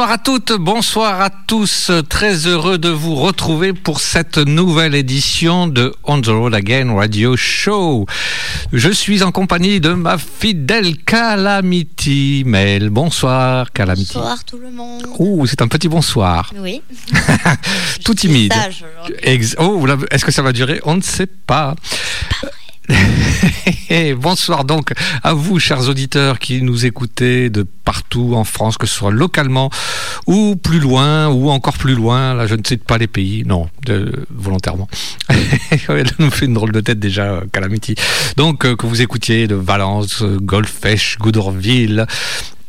Bonsoir à toutes, bonsoir à tous. Très heureux de vous retrouver pour cette nouvelle édition de On the Road Again Radio Show. Je suis en compagnie de ma fidèle Calamity Mel. Bonsoir Calamity. Bonsoir tout le monde. Oh, c'est un petit bonsoir. Oui. Tout timide. Sage oh, est-ce que ça va durer? On ne sait pas. Bonsoir donc à vous, chers auditeurs qui nous écoutez de partout en France, que ce soit localement ou plus loin ou encore plus loin. Là, je ne cite pas les pays, non, volontairement. Elle nous fait une drôle de tête déjà, euh, Calamity. Donc, euh, que vous écoutiez de Valence, euh, Golfech, Goudorville,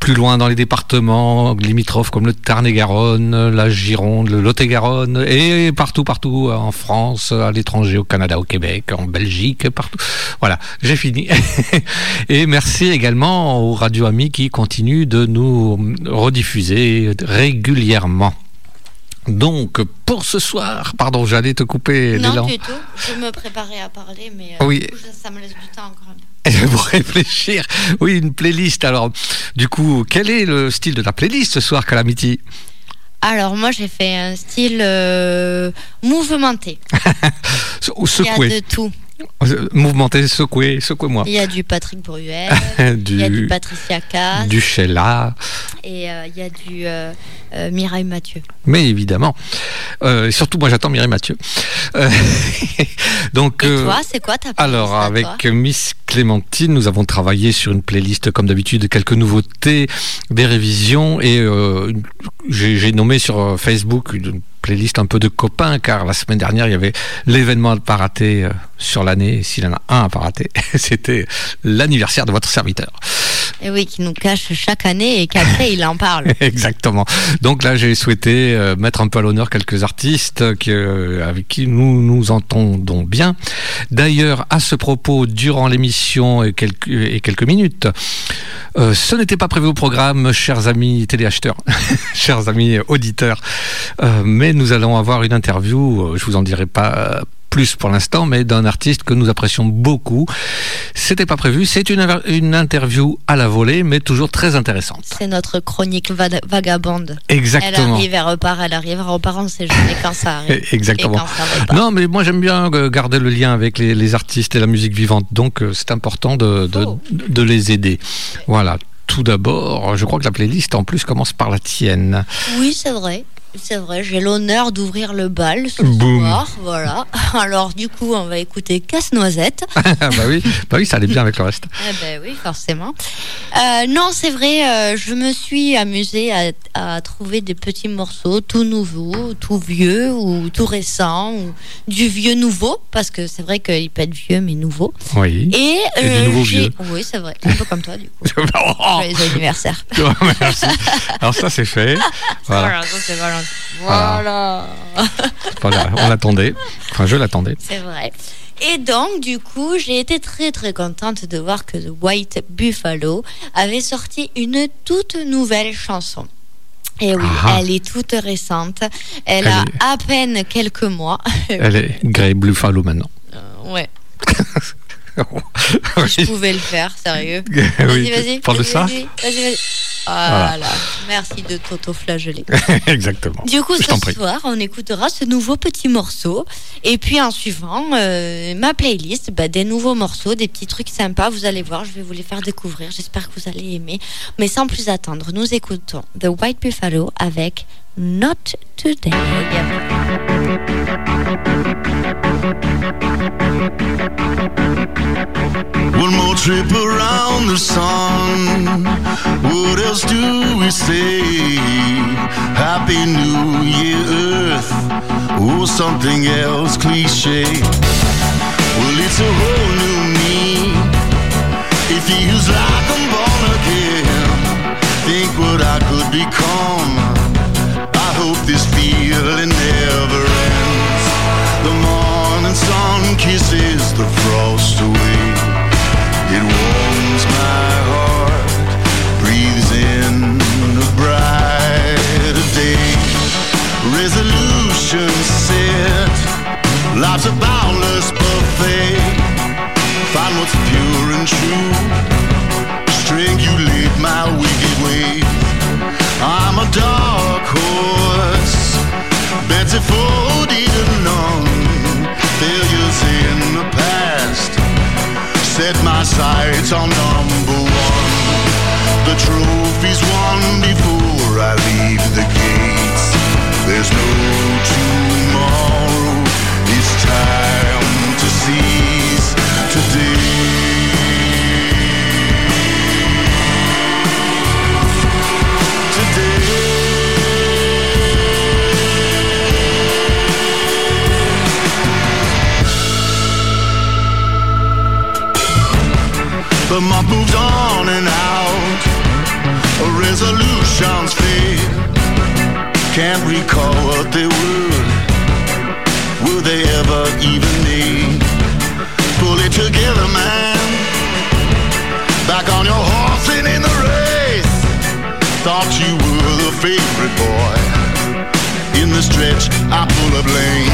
plus loin dans les départements limitrophes comme le Tarn-et-Garonne, la Gironde, le Lot-et-Garonne et partout, partout euh, en France, à l'étranger, au Canada, au Québec, en Belgique, partout. Voilà, j'ai fini. et merci également aux radio amis qui continuent de nous rediffuser régulièrement. Donc, pour ce soir, pardon, j'allais te couper Non du tout. Je me préparais à parler, mais euh, Oui. du coup, ça, ça me laisse du temps encore un peu. pour réfléchir. Oui, une playlist. Alors, du coup, quel est le style de ta playlist ce soir, Calamity? Alors moi j'ai fait un style euh, mouvementé. Ou Il y a secoué de tout. Mouvementé, secoué, secouez-moi. Il y a du Patrick Bruel, il y a du du, Patricia Cass du Sheila, et euh, il y a du euh, euh, Mireille Mathieu. mais évidemment. Euh, et surtout, moi, j'attends Mireille Mathieu. Euh, donc, Et euh, toi, c'est quoi ta playlist Alors, avec Miss Clémentine, nous avons travaillé sur une playlist, comme d'habitude, quelques nouveautés, des révisions, et j'ai nommé sur Facebook une playlist un peu de copains, car la semaine dernière, il y avait l'événement à ne pas rater sur l'année, s'il y en a un à pas rater, c'était l'anniversaire de votre serviteur. Et oui, qui nous cache chaque année et qu'après il en parle. Exactement. Donc là, j'ai souhaité euh, mettre un peu à l'honneur quelques artistes euh, avec qui nous nous entendons bien. D'ailleurs, à ce propos, durant l'émission et quelques, minutes, euh, ce n'était pas prévu au programme, chers amis téléacheteurs, chers amis auditeurs, mais nous allons avoir une interview, je vous en dirai pas plus pour l'instant, mais d'un artiste que nous apprécions beaucoup. C'était pas prévu, c'est une, une interview à la volée, mais toujours très intéressante. C'est notre chronique va- vagabonde. Elle Exactement. arrive, elle repart, elle arrive, elle repart, on sait jamais quand ça arrive. Exactement. Ça repart. Non, mais moi j'aime bien euh, garder le lien avec les, les artistes et la musique vivante, donc euh, c'est important de, de, Oh. de les aider. Voilà. Tout d'abord, je crois que la playlist en plus commence par la tienne. Oui, c'est vrai. C'est vrai, j'ai l'honneur d'ouvrir le bal ce Boum. soir. Voilà. Alors, du coup, on va écouter Casse-Noisette. Ah bah oui, bah oui, ça allait bien avec le reste. Eh ben oui, forcément. Euh, non, c'est vrai, euh, je me suis amusée à, à trouver des petits morceaux tout nouveaux, tout vieux ou tout récents, ou du vieux nouveau, parce que c'est vrai qu'il peut être vieux mais nouveau. Oui. Et, Et du nouveau j'ai- vieux. Oui, c'est vrai, un peu comme toi, du coup. Oh, Joyeux anniversaire. merci. Alors ça c'est fait. Voilà. Voilà, ça, voilà. On l'attendait. Enfin, je l'attendais. C'est vrai. Et donc, du coup, j'ai été très très contente de voir que The White Buffalo avait sorti une toute nouvelle chanson. Et oui, Ah. elle est toute récente. Elle, Elle a est- à peine quelques mois. Elle est Grey Buffalo maintenant. Euh, ouais, oui. je pouvais le faire, sérieux. Vas-y, vas-y. Parle de ça Vas-y, vas-y. vas-y. Voilà. Merci de t'auto-flageller. Exactement. Du coup, Je ce soir, on écoutera ce nouveau petit morceau. Et puis, en suivant, euh, ma playlist, bah, des nouveaux morceaux, des petits trucs sympas. Vous allez voir, je vais vous les faire découvrir. J'espère que vous allez aimer. Mais sans plus attendre, nous écoutons The White Buffalo avec Not Today. Trip around the sun. What else do we say? Happy New Year, Earth. Or something else cliche. Well, it's a whole new me. It feels like I'm born again. Think what I could become. I hope this feeling never ends. The morning sun kisses the frost away. Resolution set, life's a boundless buffet. I'm number one. The trophy's won before The month moves on and out. Resolutions fade. Can't recall what they were. Were they ever even made? Pull it together, man. Back on your horse and in the race. Thought you were the favorite boy. In the stretch, I pull a lane.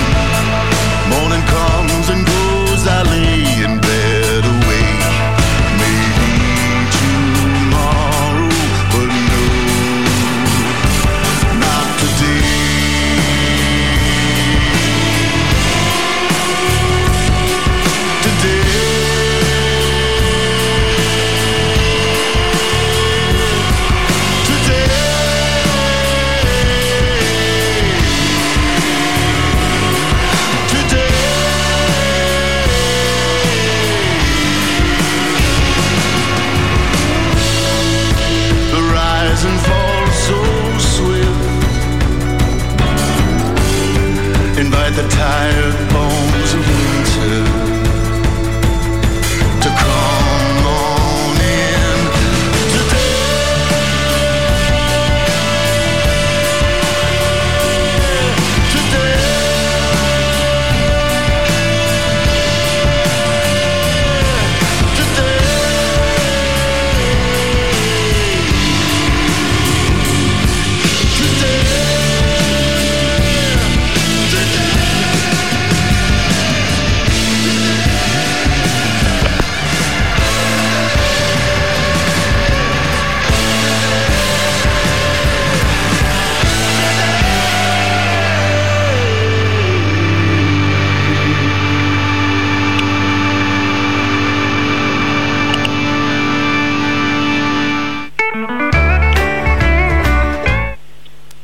Morning comes and goes,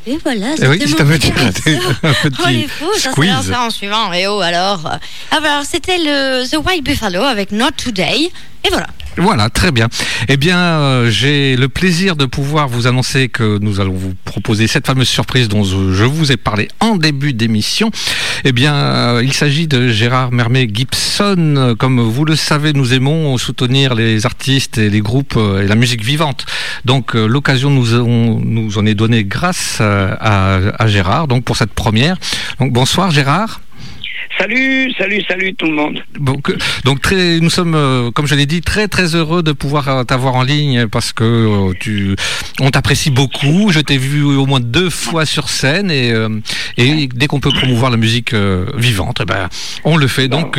Et voilà, Eh oui, c'était c'est mon un petit, petit un Oh les petit fous, ça squeeze. lancé en suivant. Et oh alors. euh, Alors c'était le The White Buffalo avec Not Today. Et voilà. Voilà, très bien. Eh bien, euh, j'ai le plaisir de pouvoir vous annoncer que nous allons vous proposer cette fameuse surprise dont je vous ai parlé en début d'émission. Eh bien, euh, il s'agit de Gérard Mermet Gibson. Comme vous le savez, nous aimons soutenir les artistes et les groupes euh, et la musique vivante. Donc, l'occasion nous, en est donnée grâce à, Gérard. Donc, pour cette première. Bonsoir Gérard. Salut, salut, salut tout le monde. Donc, euh, donc très, nous sommes, euh, comme je l'ai dit, très très heureux de pouvoir euh, t'avoir en ligne parce que tu, on t'apprécie beaucoup. Je t'ai vu au moins deux fois sur scène et, et dès qu'on peut promouvoir la musique vivante, eh ben, on le fait. Donc,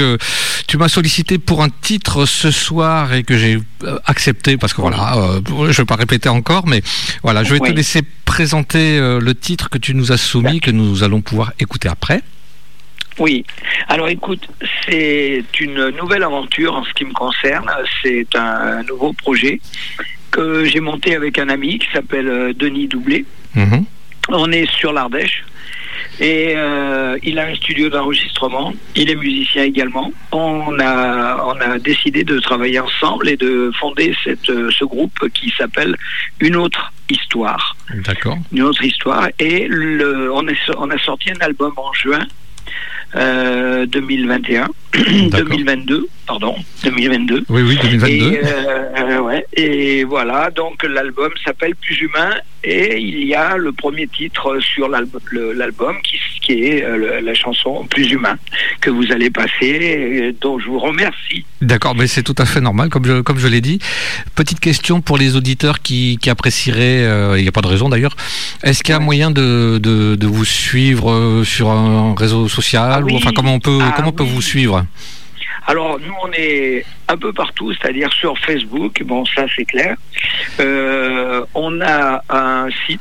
tu m'as sollicité pour un titre ce soir et que j'ai accepté parce que voilà, je vais pas répéter encore, mais voilà, je vais te laisser présenter le titre que tu nous as soumis, que nous allons pouvoir écouter après. Oui. Alors écoute, c'est une nouvelle aventure en ce qui me concerne. C'est un nouveau projet que j'ai monté avec un ami qui s'appelle euh, Denis Doublé. Mhm. On est sur l'Ardèche. Et euh, il a un studio d'enregistrement. Il est musicien également. On a, on a décidé de travailler ensemble et de fonder cette, euh, ce groupe qui s'appelle Une autre histoire. D'accord. une autre histoire. Et le, on, a, on a sorti un album en juin 2021, D'accord. 2022, pardon, 2022. Oui, oui, 2022. Et, euh, ouais, et voilà, donc l'album s'appelle Plus humain et il y a le premier titre sur l'album, qui, qui est euh, la chanson Plus humain que vous allez passer, et dont je vous remercie. D'accord, mais c'est tout à fait normal, comme je, comme je l'ai dit. Petite question pour les auditeurs qui, qui apprécieraient, euh, il n'y a pas de raison d'ailleurs, est-ce qu'il y a moyen de, de, de vous suivre euh, sur un réseau social Ah ou enfin comment on peut, Ah comment on peut oui. vous suivre? Alors, nous, on est un peu partout, c'est-à-dire sur Facebook, bon, ça c'est clair. Euh, on a un site,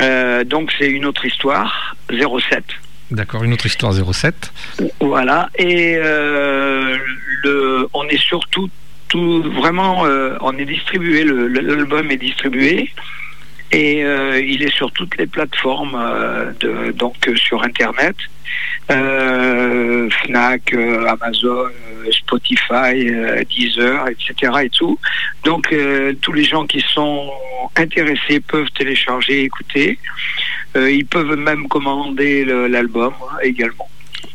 euh, donc c'est une autre histoire, 07. D'accord, une autre histoire 07. Voilà, et euh, le, on est sur tout- tout vraiment, on est distribué, l'album est distribué. Et euh, il est sur toutes les plateformes, euh, de, donc euh, sur Internet, Fnac, Amazon, Spotify, Deezer, etc. Et tout. Donc tous les gens qui sont intéressés peuvent télécharger, écouter. Ils peuvent même commander l'album hein, également.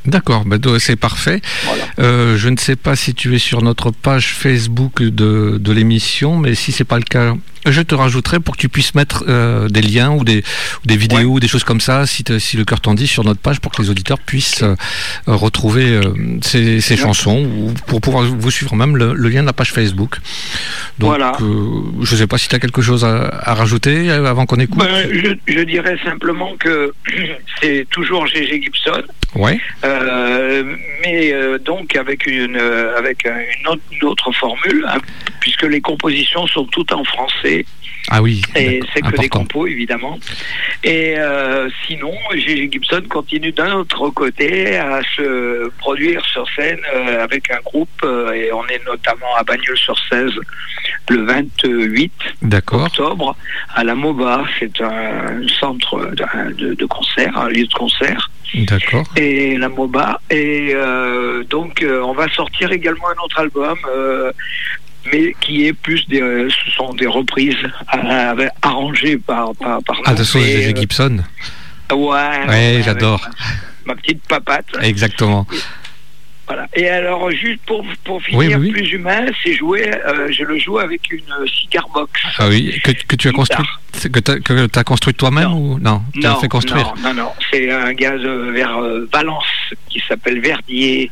D'accord, bah, c'est parfait. Voilà. Euh, je ne sais pas si tu es sur notre page Facebook de, de l'émission, mais si c'est pas le cas, je te rajouterai pour que tu puisses mettre euh, des liens ou des, ou des vidéos ou des choses comme ça, si, le cœur t'en dit, sur notre page pour que les auditeurs puissent euh, retrouver euh, ces, ces Ouais. chansons ou pour pouvoir vous suivre même le, le lien de la page Facebook. Donc, Voilà. je ne sais pas si tu as quelque chose à, à rajouter avant qu'on écoute. Ben, je, je dirais simplement que c'est toujours GG Gibson, Ouais. mais donc avec une avec un- une autre, une autre formule, hein, puisque les compositions sont toutes en français Ah oui. et c'est que des compos évidemment. Et euh, sinon, GG Gibson continue d'un autre côté à se produire sur scène euh, avec un groupe euh, et on est notamment à Bagnols-sur-Cèze le 28 D'accord. octobre à la MOBA. C'est un centre de, de- concert, un lieu de concert. D'accord. Et la MOBA. Et donc, on va sortir également un autre album. Mais qui est plus des, euh, ce sont des reprises arrangées par par, par Ah, de sauce euh, Gibson. ouais, Ouais, j'adore. ma, ma petite papate Exactement. Voilà. Et alors juste pour pour finir oui, oui. plus humain c'est jouer euh, je le joue avec une cigar box. Ah oui, que, que tu as construit, que tu as, construit toi-même ou non? Tu l'as fait construire? Non, non, non. C'est un gars de- vers euh, Valence qui s'appelle Verdier,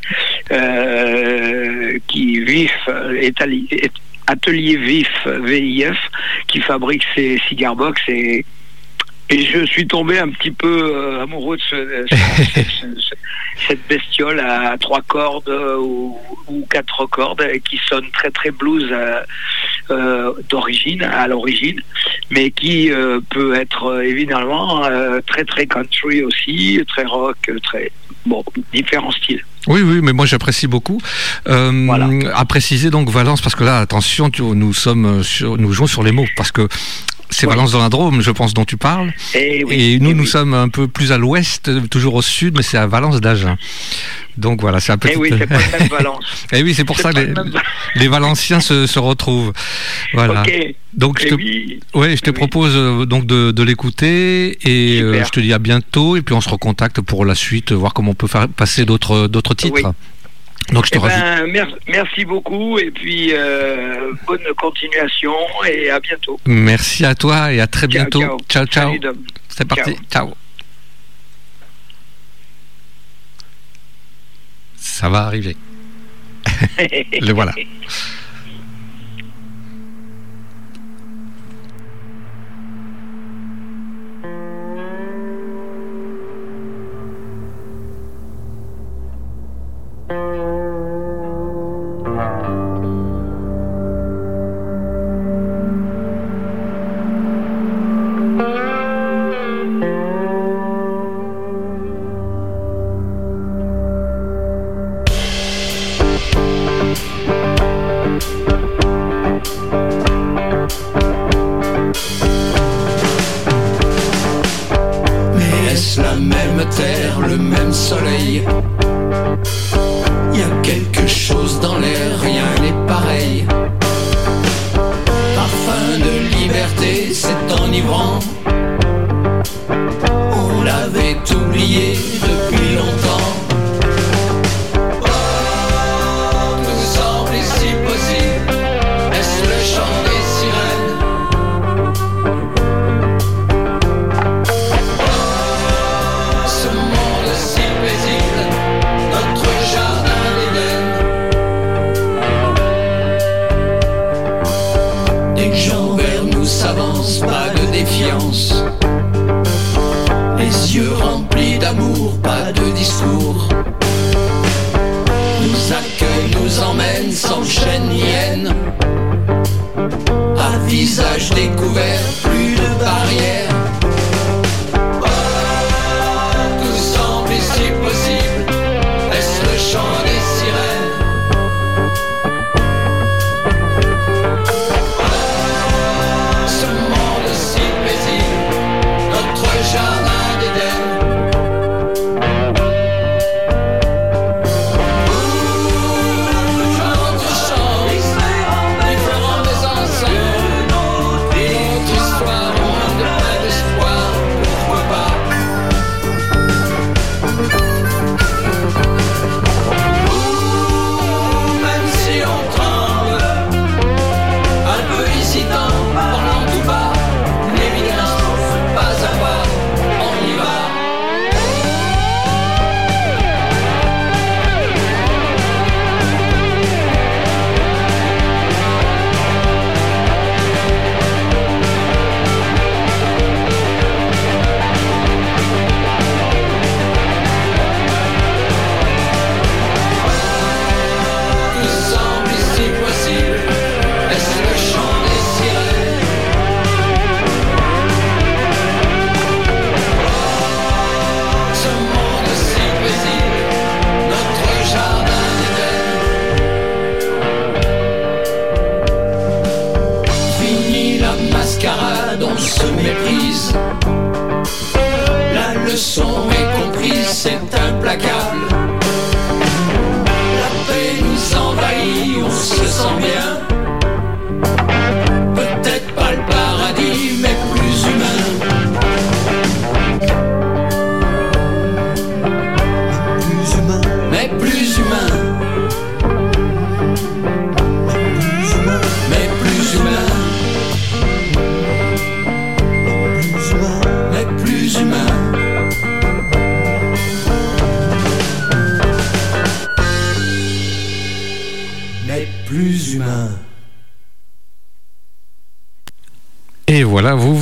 euh, qui vif, euh, atelier vif VIF, qui fabrique ces cigar box et et je suis tombé un petit peu euh, amoureux de ce- ce- ce- ce- cette bestiole à trois cordes euh, ou, ou quatre cordes et qui sonne très très blues euh, euh, d'origine à l'origine mais qui euh, peut être euh, évidemment euh, très très country aussi, très rock, euh, très bon différents styles. Oui, oui, mais moi j'apprécie beaucoup. Euh, Voilà. À préciser donc Valence, parce que là, attention, tu- nous sommes sur, nous jouons sur les mots, parce que c'est. Valence dans la Drôme, je pense, dont tu parles. Et, oui, et nous, eh nous oui. sommes un peu plus à l'ouest, toujours au sud, mais c'est à Valence d'Agen. Donc voilà, c'est un petit. Eh oui, c'est pas le même Valence. Eh oui, c'est pour ça que les, le même- les Valenciens se, se retrouvent. Voilà. Donc je Eh te, oui. ouais, je te propose euh, donc de, de l'écouter et euh, je te dis à bientôt et puis on se recontacte pour la suite, voir comment on peut faire passer d'autres d'autres titres. Oui. Donc je te Eh ben, mer- merci beaucoup et puis euh, bonne continuation et à bientôt. Merci à toi et à très Ciao, bientôt. ciao. ciao. C'est parti. Ciao. Ça va arriver. Le voilà.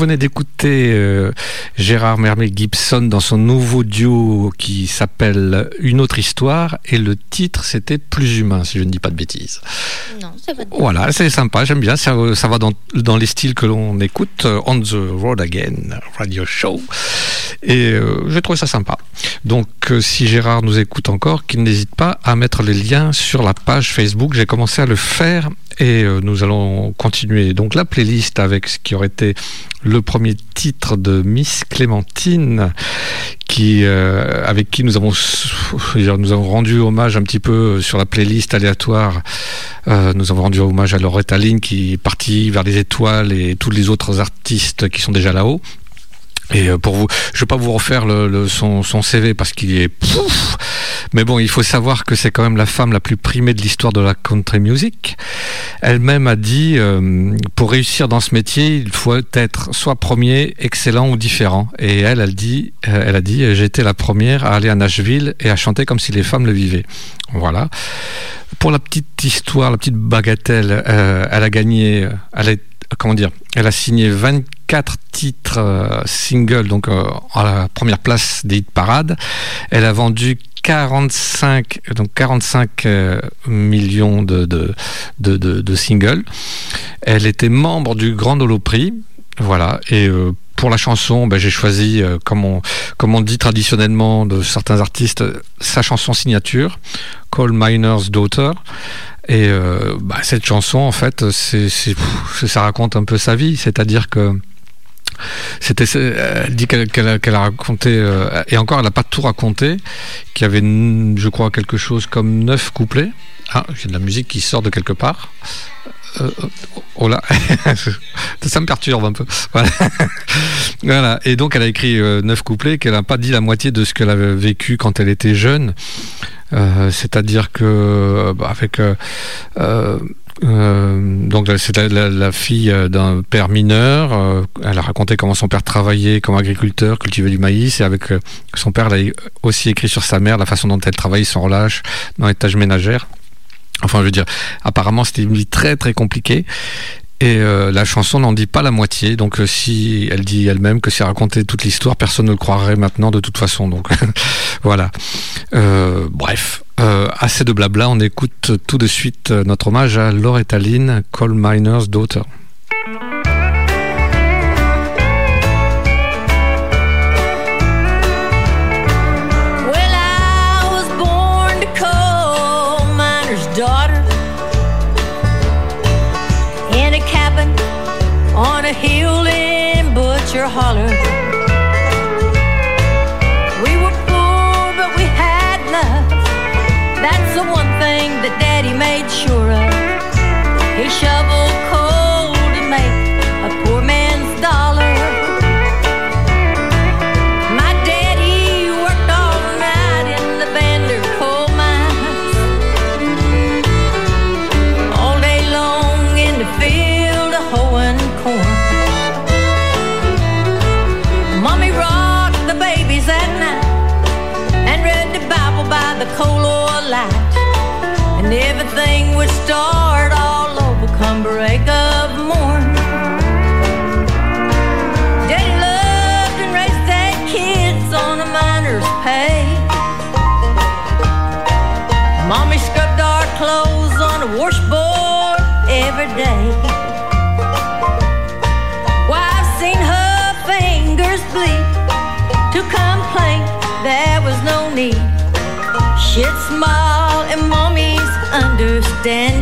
Venez d'écouter euh, Gérard Mermet Gibson dans son nouveau duo qui s'appelle Une autre histoire et le titre c'était Plus humain si je ne dis pas de bêtises. Non, c'est pas Voilà, c'est sympa, j'aime bien, ça, ça va dans, dans les styles que l'on écoute, euh, On the Road Again, Radio Show. Et euh, j'ai trouvé ça sympa. Donc euh, si Gérard nous écoute encore, qu'il n'hésite pas à mettre les liens sur la page Facebook. J'ai commencé à le faire et euh, nous allons continuer. Donc la playlist avec ce qui aurait été le premier titre de Miss Clémentine, qui, euh, avec qui nous avons, rendu hommage un petit peu sur la playlist aléatoire. Euh, nous avons rendu hommage à Loretta Lynn qui est partie vers les étoiles et tous les autres artistes qui sont déjà là-haut. Et euh, pour vous, je vais pas vous refaire son, CV parce qu'il est pouf. Mais bon, il faut savoir que c'est quand même la femme la plus primée de l'histoire de la country music. Elle-même a dit, euh, pour réussir dans ce métier, il faut être soit premier, excellent ou différent. Et elle, elle dit, euh, elle a dit, été la première à aller à Nashville et à chanter comme si les femmes le vivaient. Voilà. Pour la petite histoire, la petite bagatelle, elle a gagné, elle a, comment dire, elle a signé 24 titres euh, singles, donc euh, à la première place des hit parades. Elle a vendu 45, donc 45 euh, millions de, singles. Elle était membre du Grand Holoprix. Voilà. Et pour la chanson, ben, j'ai choisi, comme, on, comme on dit traditionnellement de certains artistes, sa chanson signature, Coal Miner's Daughter. Et euh, bah, cette chanson, en fait, ça raconte un peu sa vie. C'est-à-dire que c'était, elle dit qu'elle, a, raconté, euh, et encore, elle n'a pas tout raconté, qu'il y avait, je crois, quelque chose comme neuf couplets. Ah, j'ai de la musique qui sort de quelque part. Euh, oh là, ça me perturbe un peu. Voilà. Et donc, elle a écrit euh, neuf couplets, qu'elle n'a pas dit la moitié de ce qu'elle avait vécu quand elle était jeune. Euh, C'est-à-dire que, bah, avec. donc c'est la, fille d'un père mineur. elle a raconté comment son père travaillait comme agriculteur, cultivait du maïs, et avec son père, elle a aussi écrit sur sa mère la façon dont elle travaillait sans relâche dans les tâches ménagères. Enfin, je veux dire, apparemment, c'était une vie très très compliquée. Et euh, la chanson n'en dit pas la moitié, donc euh, si elle dit elle-même que elle racontait toute l'histoire, personne ne le croirait maintenant de toute façon. Donc voilà. Euh, bref, assez de blabla, on écoute tout de suite notre hommage à Loretta Lynn, Coal Miner's Daughter. then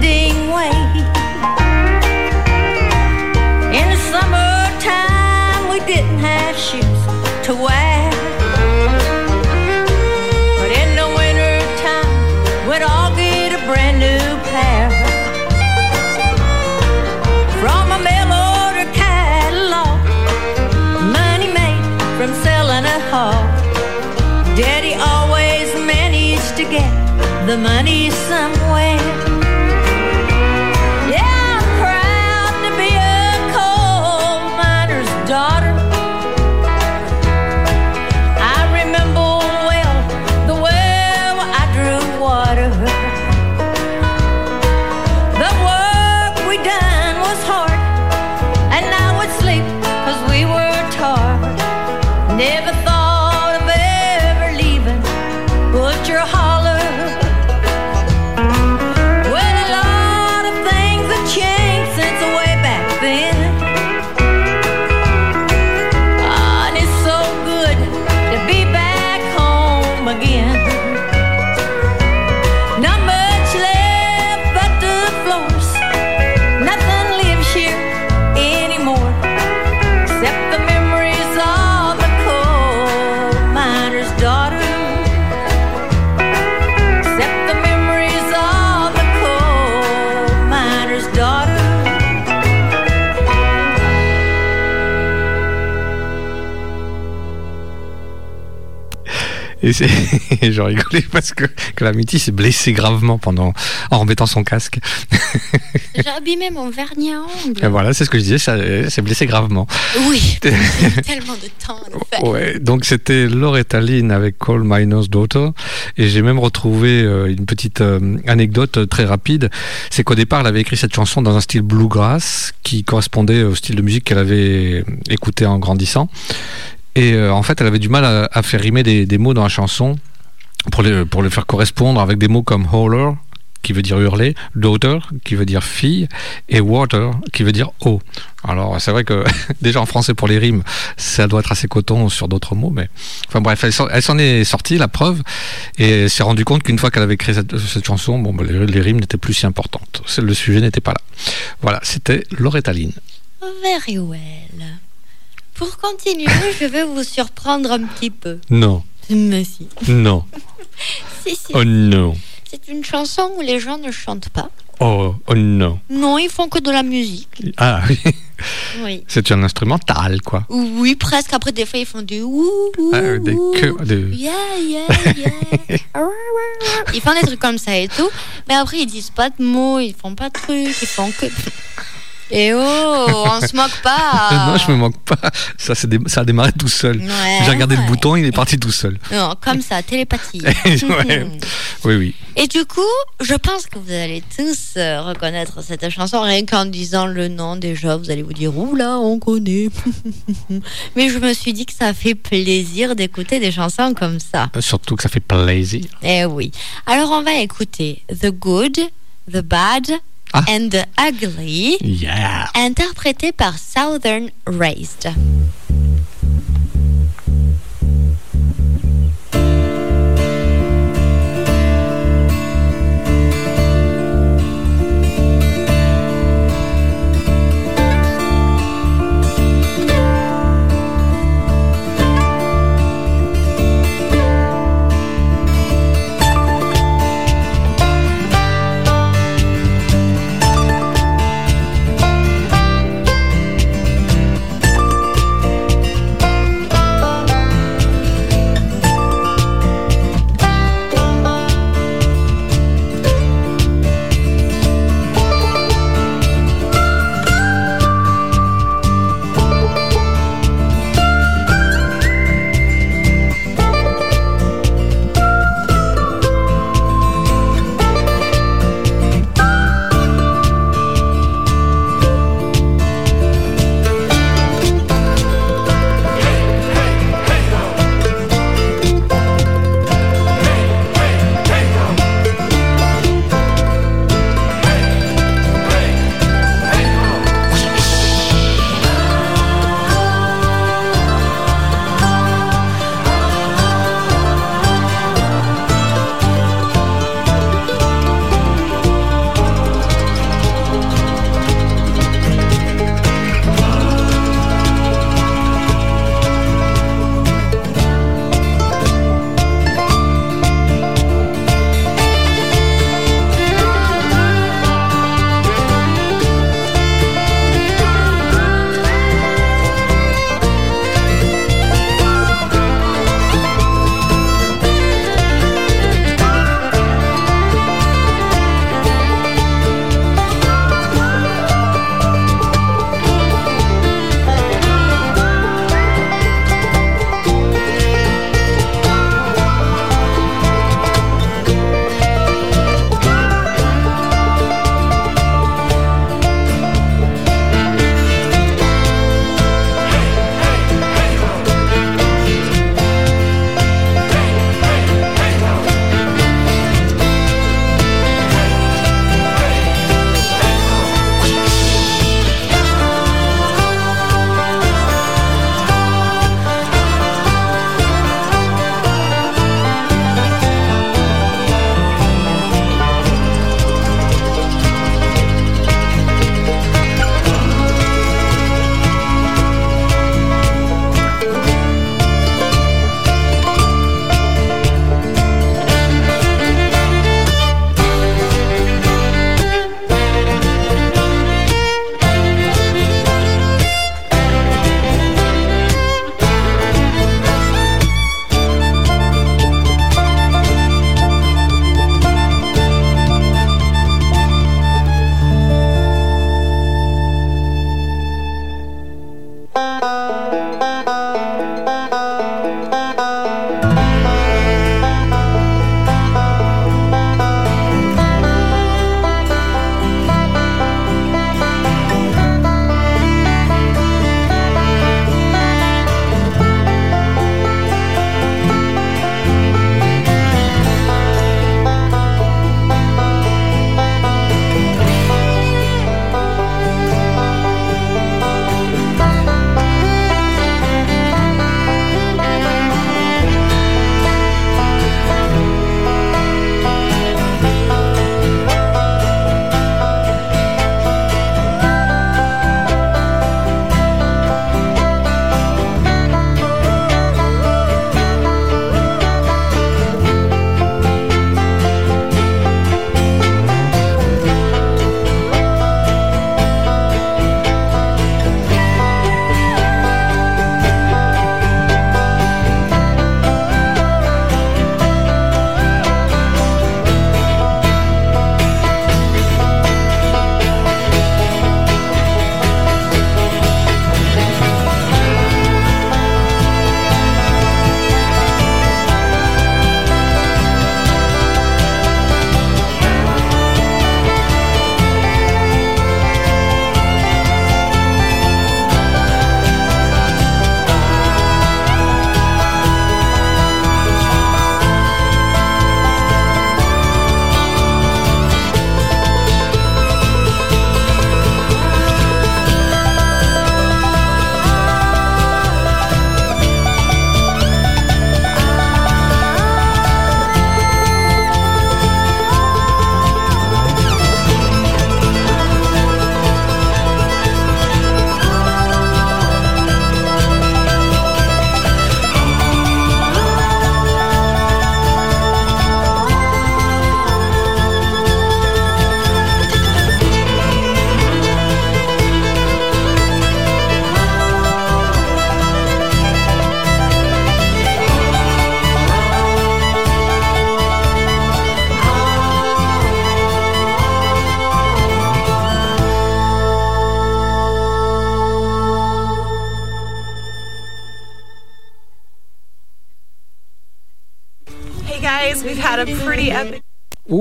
Et, c'est- et je rigolais parce que, que la Mitty s'est blessée gravement pendant, en remettant son casque. J'ai abîmé mon vernis à Et ongles. voilà, c'est ce que je disais, ça s'est blessée gravement. Oui, tellement de temps. Ouais, donc c'était Loretta Lynn avec Coal Miner's Daughter. Et j'ai même retrouvé euh, une petite euh, anecdote très rapide. C'est qu'au départ, elle avait écrit cette chanson dans un style bluegrass qui correspondait au style de musique qu'elle avait écouté en grandissant. Et euh, en fait, elle avait du mal à, faire rimer des, mots dans la chanson pour les, faire correspondre avec des mots comme holler, qui veut dire hurler, daughter, qui veut dire fille, et water, qui veut dire eau. Alors, c'est vrai que déjà en français pour les rimes, ça doit être assez coton sur d'autres mots, mais enfin bref, elle s'en- est sortie, la preuve, et s'est rendue compte qu'une fois qu'elle avait créé cette, chanson, bon, bah, les, les rimes n'étaient plus si importantes. Le sujet n'était pas là. Voilà, c'était Loretta Lynn. Very well. Pour continuer, je vais vous surprendre un petit peu. Non, Mais si. non, Si, si. oh non, C'est une chanson où les gens ne chantent pas. oh, oh non. Non, ils font que de la musique. Ah oui, Oui. c'est un instrumental, quoi. Oui, presque. Après, des fois, ils font du ouh, ouh, Ah, des chœurs, des- Yeah, yeah, yeah. ils font des trucs comme ça et tout. Mais après, ils disent pas de mots, ils font pas de trucs, ils font que. Et oh, on se moque pas. Non, je me manque pas. Ça, dé- ça a démarré tout seul. Ouais, J'ai regardé le bouton, il est parti tout seul. Non, comme ça, télépathie. Ouais. Oui, oui. Et du coup, je pense que vous allez tous euh, reconnaître cette chanson. Rien qu'en disant le nom, déjà, vous allez vous dire Ouh là, on connaît. Mais je me suis dit que ça fait plaisir d'écouter des chansons comme ça. Euh, Surtout que ça fait plaisir. Eh oui. Alors, on va écouter The Good, The Bad Ah. and The Ugly, Yeah. interprété par Southern Raised.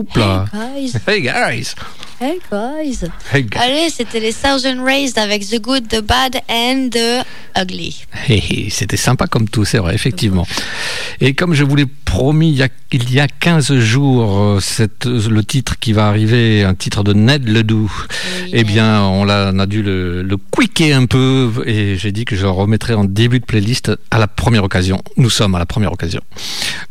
Oups là. Guys, Hey guys. Hey guys. Hey guys. Allez, c'était les Thousand Rays avec The Good, The Bad and The Ugly. C'était sympa comme tout, c'est vrai, effectivement. Et comme je vous l'ai promis il y a, il y a 15 jours, euh, cette- le titre qui va arriver, un titre de Ned Ledoux, eh bien, on a, on a dû le, le quicker un peu et j'ai dit que je le remettrai en début de playlist à la première occasion. Nous sommes à la première occasion.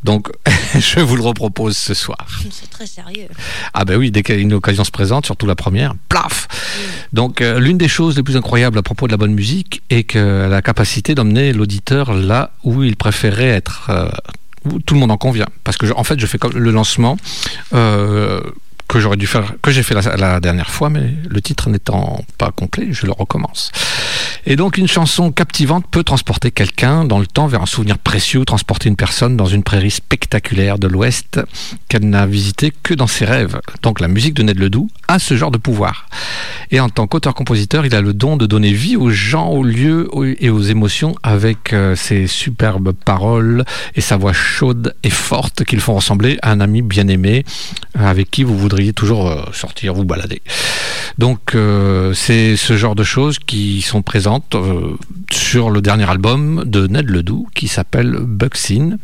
Donc, je vous le repropose ce soir. C'est très sérieux. Ah ben oui, dès qu'une occasion se présente, surtout la première, plaf Donc euh, l'une des choses les plus incroyables à propos de la bonne musique est qu'elle a la capacité d'emmener l'auditeur là où il préférait être. euh, tout le monde en convient. Parce que en fait, je fais comme le lancement euh, que j'aurais dû faire, que j'ai fait la, dernière fois, mais le titre n'étant pas complet, je le recommence. Et donc une chanson captivante peut transporter quelqu'un dans le temps vers un souvenir précieux transporter une personne dans une prairie spectaculaire de l'Ouest qu'elle n'a visité que dans ses rêves. Donc la musique de Ned Ledoux a ce genre de pouvoir. Et en tant qu'auteur-compositeur, il a le don de donner vie aux gens, aux lieux et aux émotions avec euh, ses superbes paroles et sa voix chaude et forte qui le font ressembler à un ami bien-aimé euh, avec qui vous voudriez toujours euh, sortir, vous balader. Donc euh, c'est ce genre de choses qui sont présentes euh, sur le dernier album de Ned Ledoux qui s'appelle Bucksin.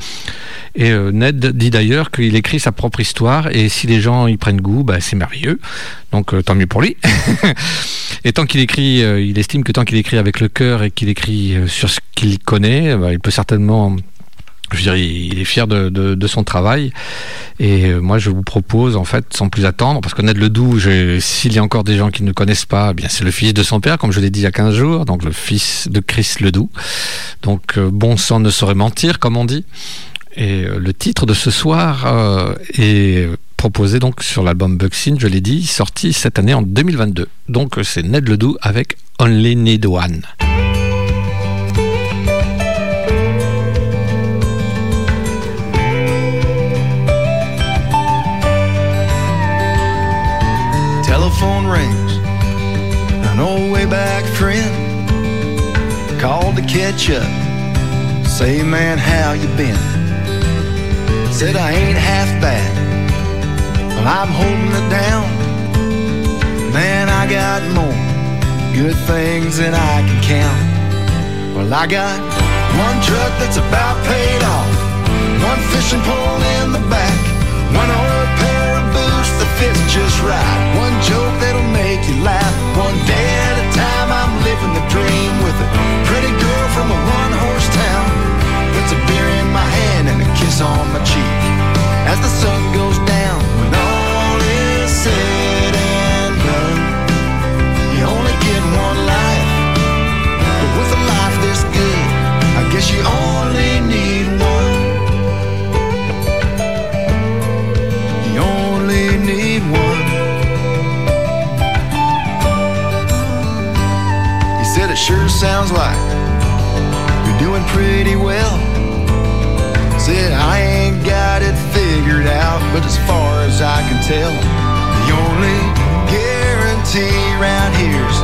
Et Ned dit d'ailleurs qu'il écrit sa propre histoire et si les gens y prennent goût, bah, c'est merveilleux. Donc tant mieux pour lui. et tant qu'il écrit, il estime que tant qu'il écrit avec le cœur et qu'il écrit sur ce qu'il connaît, bah, il peut certainement je veux il est fier de, de- son travail. Et euh, moi, je vous propose, en fait, sans plus attendre, parce que Ned Ledoux, s'il y a encore des gens qui ne connaissent pas, eh bien, c'est le fils de son père, comme je l'ai dit il y a 15 jours, donc le fils de Chris Ledoux. Donc, euh, bon sang ne saurait mentir, comme on dit. Et euh, le titre de ce soir est proposé donc sur l'album Bucksin, je l'ai dit, sorti cette année en 2022. Donc, c'est Ned Ledoux avec Only Need One. An old way back friend called to catch up. Say, man, how you been? Said I ain't half bad, but I'm holding it down. Man, I got more good things than I can count. Well, I got one truck that's about paid off, one fishing pole in the back, one old pair of boots that fits just right, one joke that'll make you laugh. One day at a time, I'm living the dream with a pretty girl from a one-horse town. Puts a beer in my hand and a kiss on my cheek as the sun goes down. When all is said and done, you only get one life. But with a life this good, I guess you only need sounds like you're doing pretty well. Said I ain't got it figured out, but as far as I can tell, the only guarantee around here's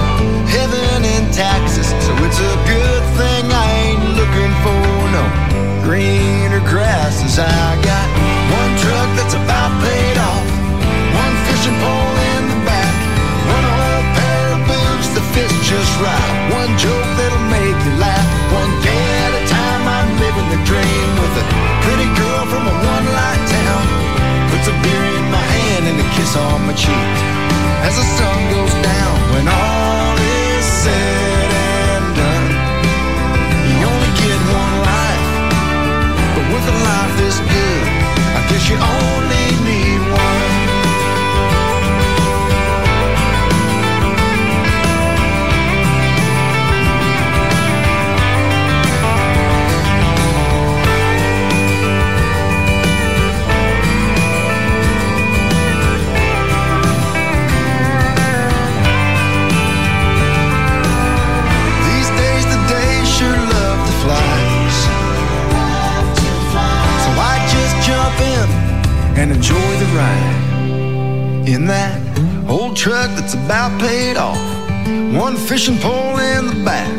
heaven in Texas. So it's a good thing I ain't looking for no greener grasses. I got one truck that's about paid off, one fishing pole in the back, one old pair of boots that fits just right, one joke that'll make you laugh. One day at a time, I'm living the dream with a pretty girl from a one-light town. Puts a beer in my hand and a kiss on my cheek as the sun goes down. When all is said and done, you only get one life. But with a life this good, I guess you only and enjoy the ride in that old truck that's about paid off. One fishing pole in the back,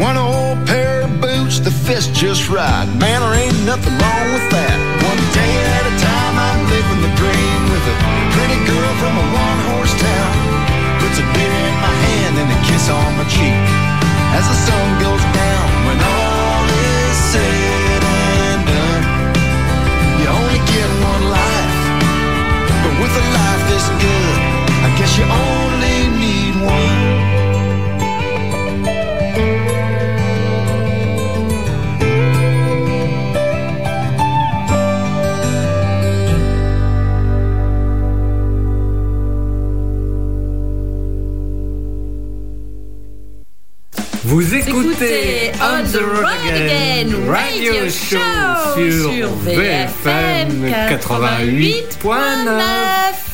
one old pair of boots that fits just right. Man, there ain't nothing wrong with that. One day at a time, I'm living the dream with a pretty girl from a one horse town. Puts a beer in my hand and a kiss on my cheek as the sun goes down when all is said. The Road Again Radio Show sur VFM 88.9.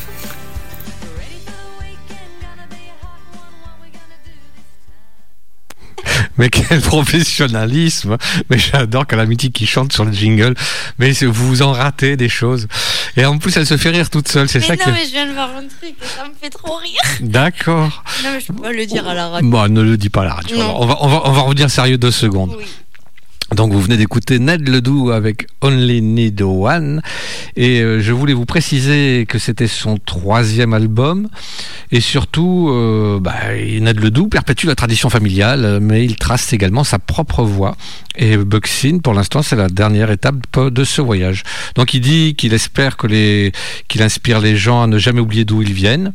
Mais quel professionnalisme Mais j'adore Calamity qui chante sur le jingle. Mais vous en ratez des choses. Et en plus, elle se fait rire toute seule. C'est ça non, que. mais je viens de voir un truc et ça me fait trop rire. D'accord. Non, mais je peux pas le dire à la radio. Bon, ne le dis pas à la radio. On va, on va, on va revenir sérieux deux secondes. Oui. Donc vous venez d'écouter Ned Ledoux avec Only Need One et euh, je voulais vous préciser que c'était son troisième album et surtout euh, bah, Ned Ledoux perpétue la tradition familiale mais il trace également sa propre voie et Buxin pour l'instant c'est la dernière étape de ce voyage. Donc il dit qu'il espère que les qu'il inspire les gens à ne jamais oublier d'où ils viennent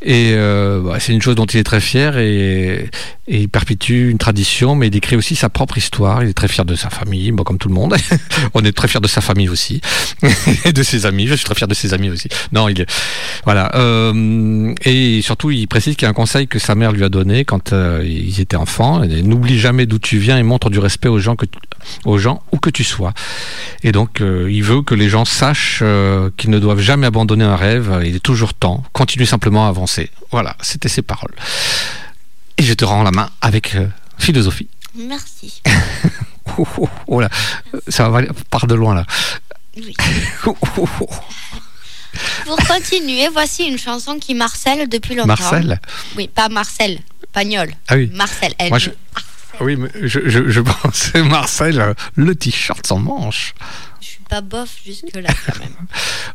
et euh, bah, c'est une chose dont il est très fier et, il perpétue une tradition, mais il décrit aussi sa propre histoire. Il est très de sa famille, bon, comme tout le monde. On est très fier de sa famille aussi et de ses amis. Je suis très fier de ses amis aussi. Non, il est voilà. Euh, et surtout, il précise qu'il y a un conseil que sa mère lui a donné quand euh, ils étaient enfants. N'oublie jamais d'où tu viens et montre du respect aux gens que tu- aux gens où que tu sois. Et donc, euh, il veut que les gens sachent qu'ils ne doivent jamais abandonner un rêve. Il est toujours temps. Continue simplement à avancer. Voilà, c'était ses paroles. Et je te rends la main avec philosophie. Merci. Oh, oh, oh là, ça va part de loin là. Oui. Oh, oh, oh. Pour continuer, voici une chanson qui marcelle depuis longtemps. Marcel Oui, pas Marcel, Pagnol. Ah oui. Marcel. Elle Moi, je-. Oui, mais je, pensais Marcel, euh, le t-shirt sans manche. Je suis pas bof jusque-là quand même.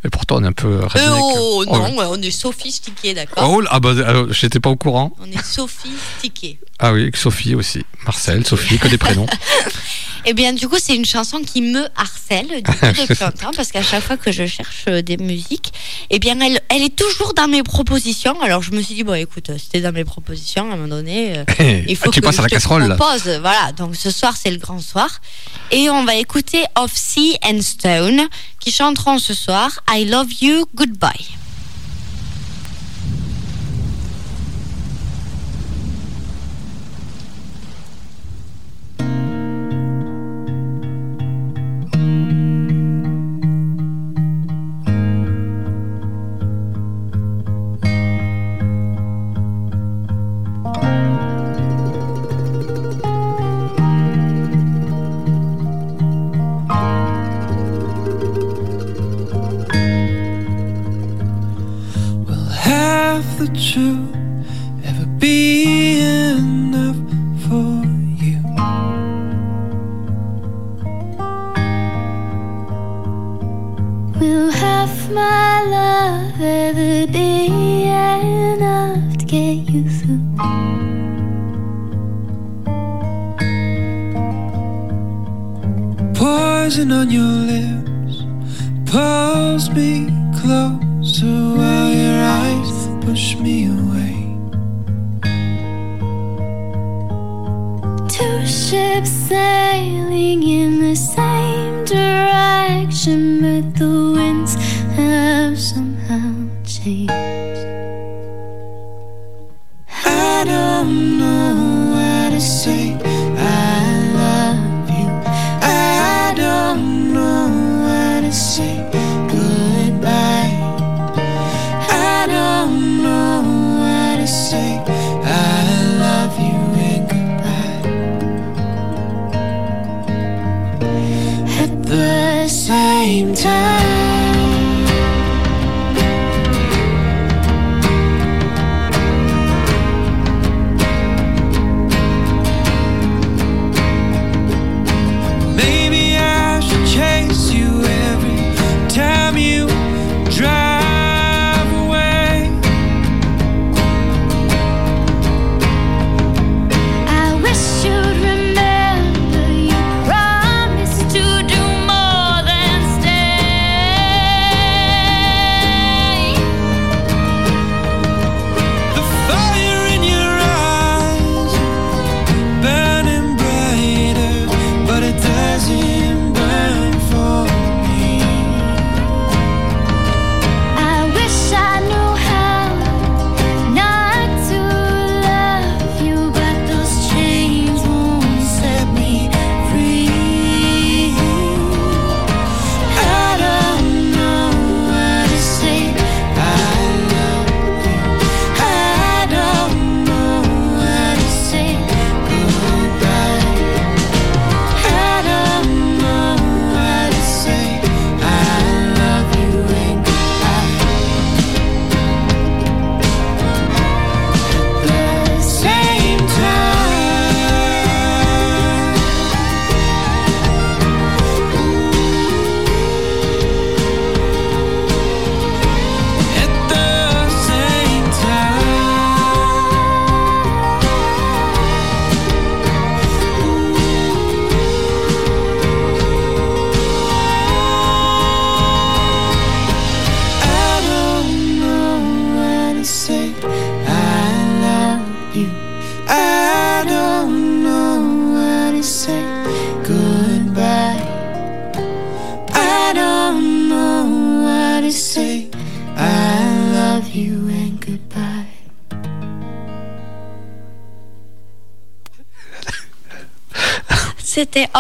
Et pourtant, on est un peu. Euh, oh Oh, non, on est sophistiqué, d'accord Oh, ah bah, alors, j'étais pas au courant. On est sophistiqué. Ah oui, Sophie aussi. Marcel, Sophie, que des prénoms. Eh bien, du coup, c'est une chanson qui me harcèle du coup, depuis longtemps parce qu'à chaque fois que je cherche euh, des musiques, eh bien, elle, elle est toujours dans mes propositions. Alors, je me suis dit, bon, écoute, euh, c'était dans mes propositions à un moment donné. euh, il faut Ah, tu que passes je à la te casserole. là. propose. Voilà, donc ce soir, c'est le grand soir. Et on va écouter Of Sea and Stone qui chanteront ce soir I Love You, Goodbye.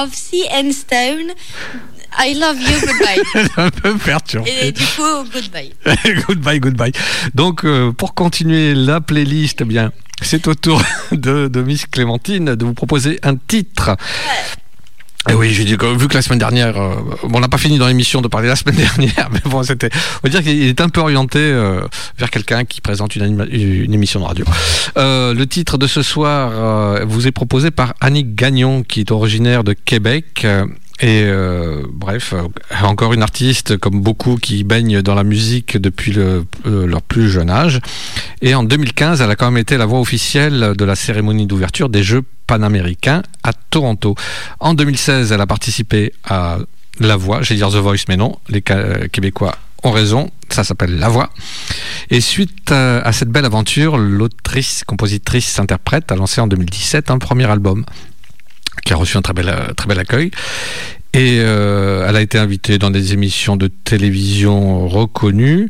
Of Sea and Stone. I love you, goodbye. un peu perturbé. Et du coup, goodbye. goodbye, goodbye. Donc, euh, pour continuer la playlist, eh bien, c'est au tour de, de Miss Clémentine de vous proposer un titre. Et oui, vu que la semaine dernière, euh, on n'a pas fini dans l'émission de parler la semaine dernière, mais bon, c'était, on va dire qu'il est un peu orienté euh, vers quelqu'un qui présente une, émission de radio. Euh, le titre de ce soir vous est proposé par Annick Gagnon, qui est originaire de Québec. Et euh, bref, euh, encore une artiste comme beaucoup qui baignent dans la musique depuis euh, leur plus jeune âge. Et en 2015, elle a quand même été la voix officielle de la cérémonie d'ouverture des Jeux panaméricains à Toronto. En 2016, elle a participé à La Voix, j'ai dire The Voice, mais non, les Québécois ont raison, ça s'appelle La Voix. Et suite à cette belle aventure, l'autrice, compositrice, interprète a lancé en 2017 un premier album qui a reçu un très bel, euh, accueil. Et euh, elle a été invitée dans des émissions de télévision reconnues.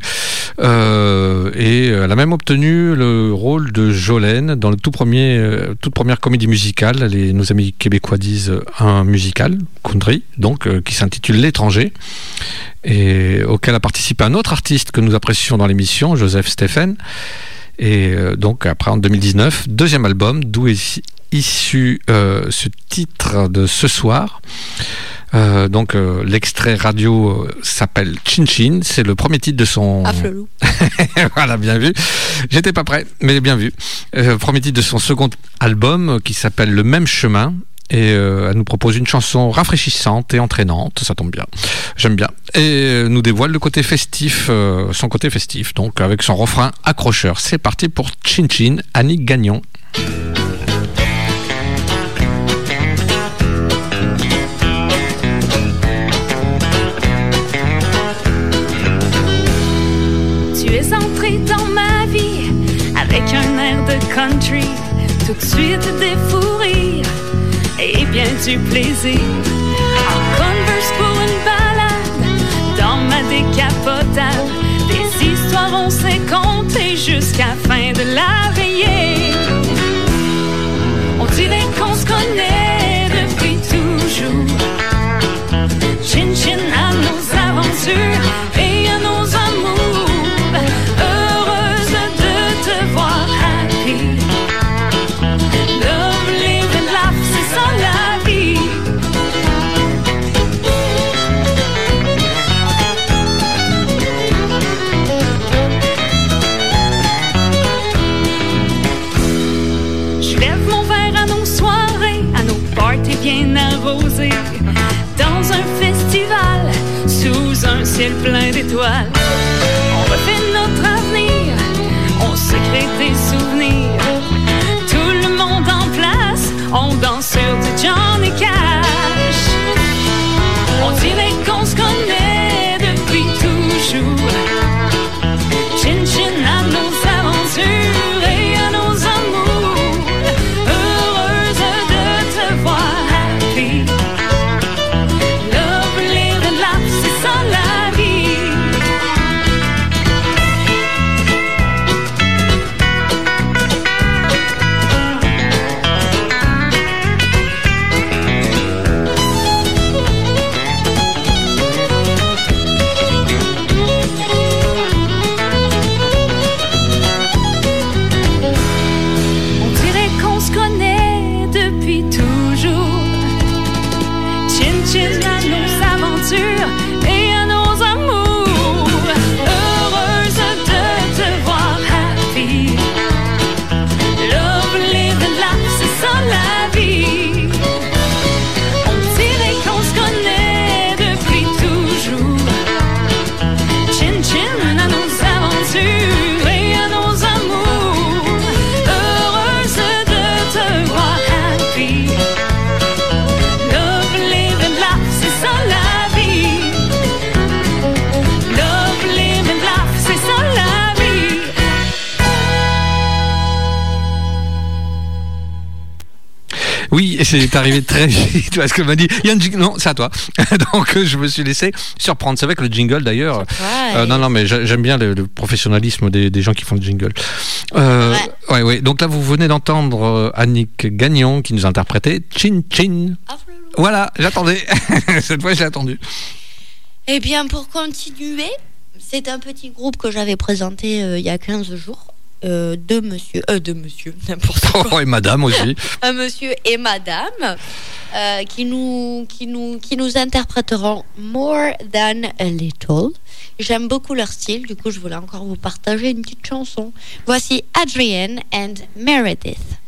Euh, et elle a même obtenu le rôle de Jolene dans le tout premier, toute première comédie musicale. Les, nos amis québécois disent un musical, country, donc qui s'intitule L'étranger, et auquel a participé un autre artiste que nous apprécions dans l'émission, Joseph Stephen. Et donc après en 2019, deuxième album, d'où issu euh, ce titre de ce soir. Euh, donc euh, l'extrait radio s'appelle Chin Chin, c'est le premier titre de son... Afflelou. voilà, bien vu. J'étais pas prêt, mais bien vu. Premier titre de son second album qui s'appelle Le même chemin. Et euh, elle nous propose une chanson rafraîchissante et entraînante, ça tombe bien, j'aime bien. Et nous dévoile le côté festif, euh, son côté festif, donc avec son refrain accrocheur. C'est parti pour Chin Chin, Annick Gagnon. Ciel plein d'étoiles. Oui, c'est arrivé très vite parce qu'elle m'a dit y a un jingle. Non, c'est à toi. Donc je me suis laissé surprendre. C'est vrai que le jingle d'ailleurs. Euh, non, non, mais j'aime bien le, professionnalisme des, gens qui font le jingle. Euh, ouais. ouais. Donc là, vous venez d'entendre euh, Annick Gagnon qui nous interprétait Chin Chin. Ah, voilà, j'attendais. Cette fois, j'ai attendu. Eh bien, pour continuer, c'est un petit groupe que j'avais présenté euh, il y a 15 jours euh, deux monsieur, euh, deux monsieur, n'importe quoi. Oh, et madame aussi. Un monsieur et madame euh, qui, nous, qui, nous, qui nous interpréteront More Than a Little. J'aime beaucoup leur style, du coup je voulais encore vous partager une petite chanson. Voici Adrienne and Meredith.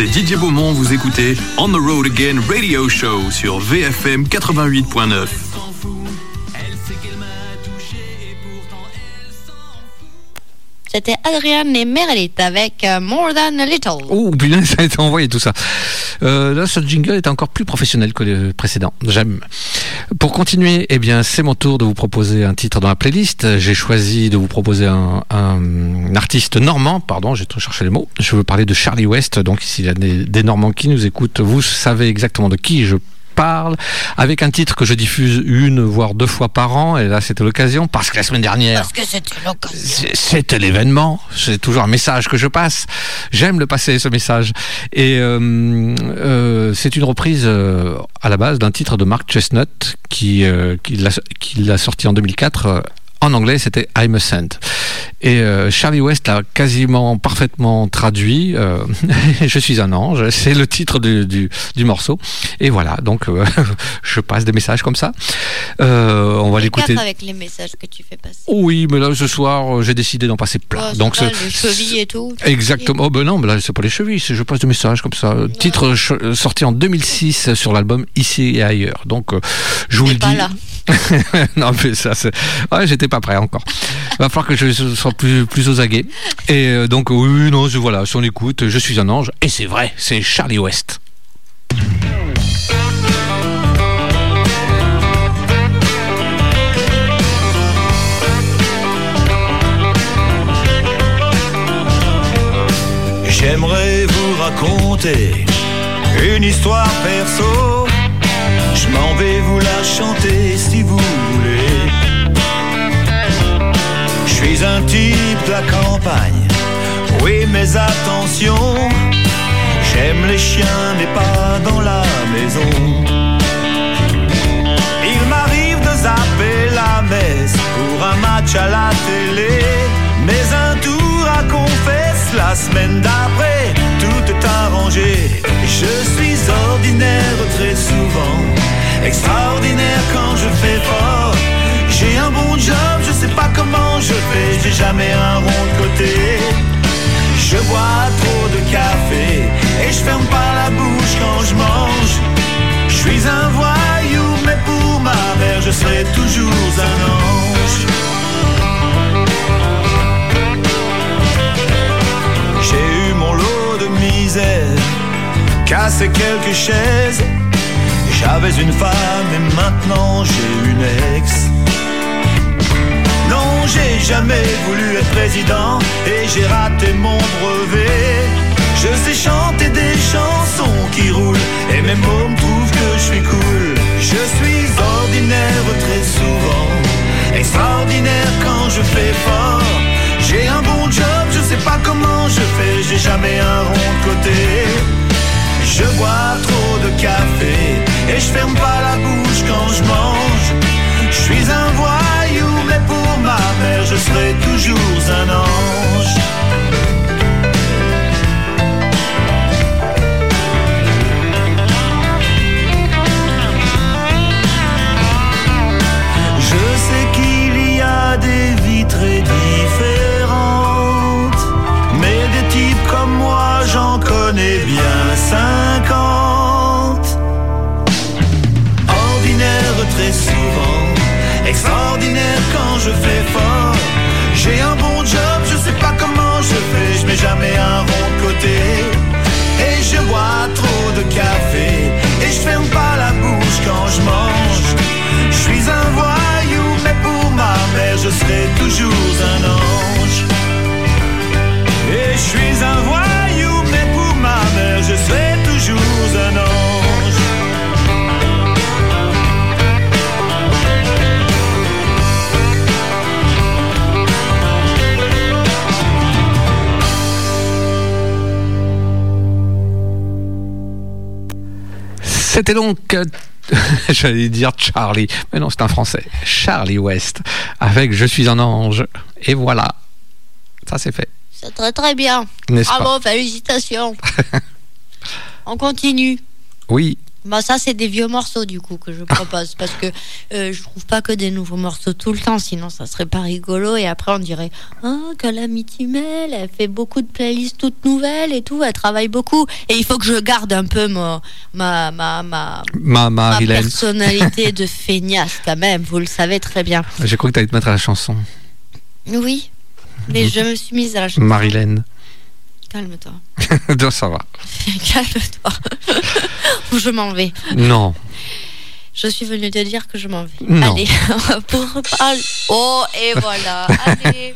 c'est Didier Beaumont, vous écoutez On the Road Again Radio Show sur VFM 88.9. C'était Adrienne et Meredith avec euh, More Than a Little. Oh, putain, ça a été envoyé tout ça. Euh, là, ce jingle était encore plus professionnel que le précédent. J'aime. Pour continuer, eh bien, c'est mon tour de vous proposer un titre dans la playlist. J'ai choisi de vous proposer un, artiste normand, pardon, j'ai trop cherché les mots. Je veux parler de Charlie West. Donc, s'il y a des Normands qui nous écoutent, vous savez exactement de qui je parle, avec un titre que je diffuse une voire deux fois par an, et là c'était l'occasion, parce que la semaine dernière, c'était l'occasion. c'est- c'était l'événement, c'est toujours un message que je passe. J'aime le passer ce message. Et euh, euh, c'est une reprise euh, à la base d'un titre de Mark Chestnut qui, qui l'a sorti en 2004. En anglais, c'était I'm a Saint. Et euh, Charlie West l'a quasiment parfaitement traduit. euh, je suis un ange, c'est le titre du, du, du morceau. Et voilà, donc euh, je passe des messages comme ça. On va l'écouter. Avec les messages que tu fais passer. Oui, mais là ce soir, j'ai décidé d'en passer plein. Ça donc les chevilles et tout. Exactement. Oh ben non, mais là c'est pas les chevilles, je passe des messages comme ça. Titre sorti en 2006 sur l'album Ici et ailleurs. Donc je vous le dis. là. non mais ça c'est. Ouais, j'étais pas prêt encore. Va falloir que je sois plus plus aux aguets. Et euh, donc oui, non, je, voilà, si on écoute, je suis un ange. Et c'est vrai, c'est Charlie West. J'aimerais vous raconter une histoire perso. M'en vais vous la chanter si vous voulez. Je suis un type de la campagne. Oui, mais attention, j'aime les chiens, mais pas dans la maison. Il m'arrive de zapper la messe pour un match à la télé. Mais un tour à confesse la semaine d'après, tout est arrangé. Je suis ordinaire très souvent, extraordinaire quand je fais fort. J'ai un bon job, je sais pas comment je fais, j'ai jamais un rond de côté. Je bois trop de café et je ferme pas la bouche quand je mange. Je suis un voyou, mais pour ma mère, je serai toujours un ange. J'ai eu mon lot de misère, cassé quelques chaises. J'avais une femme et maintenant j'ai une ex. Non, j'ai jamais voulu être président et j'ai raté mon brevet. Je sais chanter des chansons qui roulent et mes mots me trouvent que je suis cool. Je suis ordinaire très souvent, extraordinaire quand je fais fort. J'ai un bon job, je sais pas comment je fais, j'ai jamais un rond de côté. Je bois trop de café et je ferme pas la bouche quand je mange. Je suis un voyou, mais pour ma mère, je serai toujours un ange. C'était donc, euh, j'allais dire Charlie, mais non, c'est un français. Charlie West, avec Je suis un ange. Et voilà, ça c'est fait. C'est très très bien. Bravo, félicitations. On continue. Oui, Bah ça c'est des vieux morceaux du coup que je propose parce que euh, je trouve pas que des nouveaux morceaux tout le temps sinon ça serait pas rigolo et après on dirait oh Calamity Mel elle fait beaucoup de playlists toutes nouvelles et tout elle travaille beaucoup et il faut que je garde un peu ma ma ma, ma ma Marilyn. personnalité de feignasse quand même vous le savez très bien J'ai cru que tu allais te mettre à la chanson. oui mais je me suis mise à la chanson Marilyn. Calme-toi Donc, ça va. calme-toi ou je m'en vais Non. Je suis venue te dire que je m'en vais. Non. Allez, pour parler. Oh, et voilà. Allez,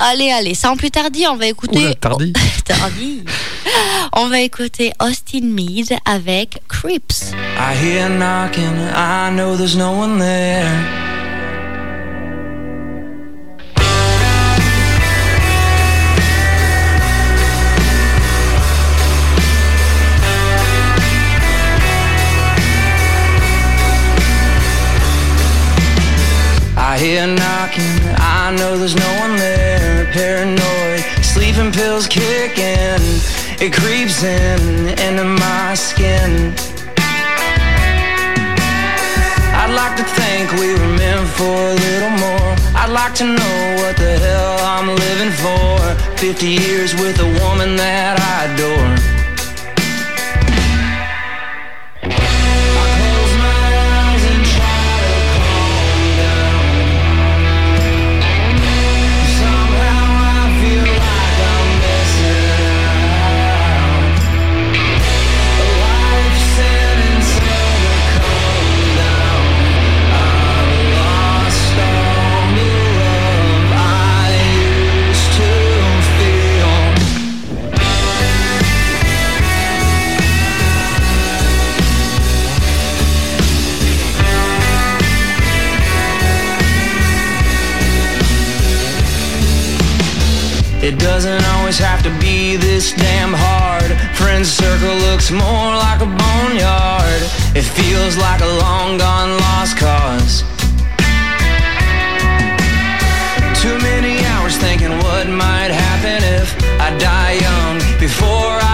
allez, allez. Sans plus tarder, on va écouter. Oula, tardi. tardi. On va écouter Austin Mead avec Creeps. I hear knocking, I know there's no one there. Hear knocking, I know there's no one there. Paranoid, sleeping pills kicking, it creeps in into my skin. I'd like to think we were meant for a little more. I'd like to know what the hell I'm living for. 50 years with a woman that I adore. It doesn't always have to be this damn hard. Friend circle looks more like a boneyard. It feels like a long gone lost cause. Too many hours thinking what might happen if I die young before I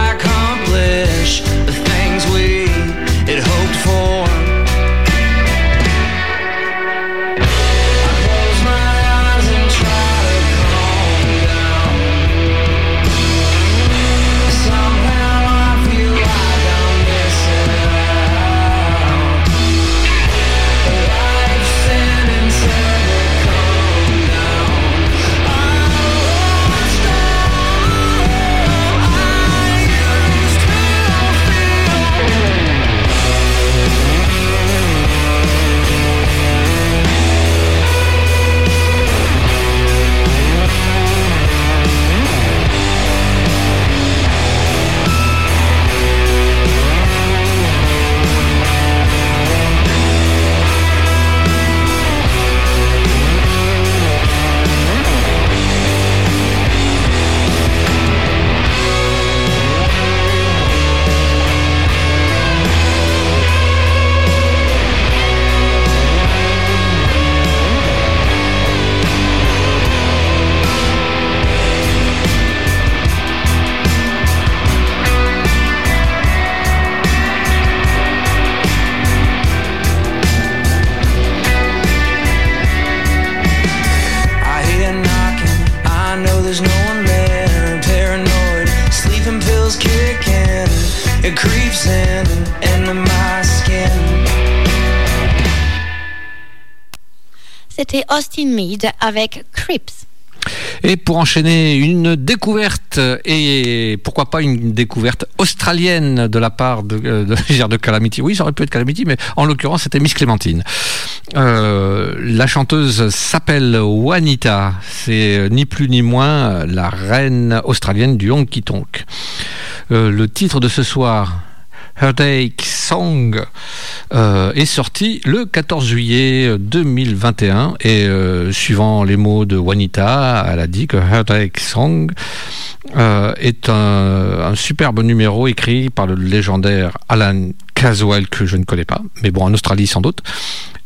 Austin Mead avec Creeps. Et pour enchaîner, une découverte, et pourquoi pas une découverte australienne de la part de, euh, de, de Calamity. Oui, ça aurait pu être Calamity, mais en l'occurrence, c'était Miss Clémentine. Euh, la chanteuse s'appelle Juanita. C'est euh, ni plus ni moins la reine australienne du honky tonk. Le titre de ce soir, Heartache Song euh, est sorti le 14 juillet 2021 et euh, suivant les mots de Juanita, elle a dit que Heartache Song euh, est un, un superbe numéro écrit par le légendaire Alan Caswell que je ne connais pas, mais bon en Australie sans doute.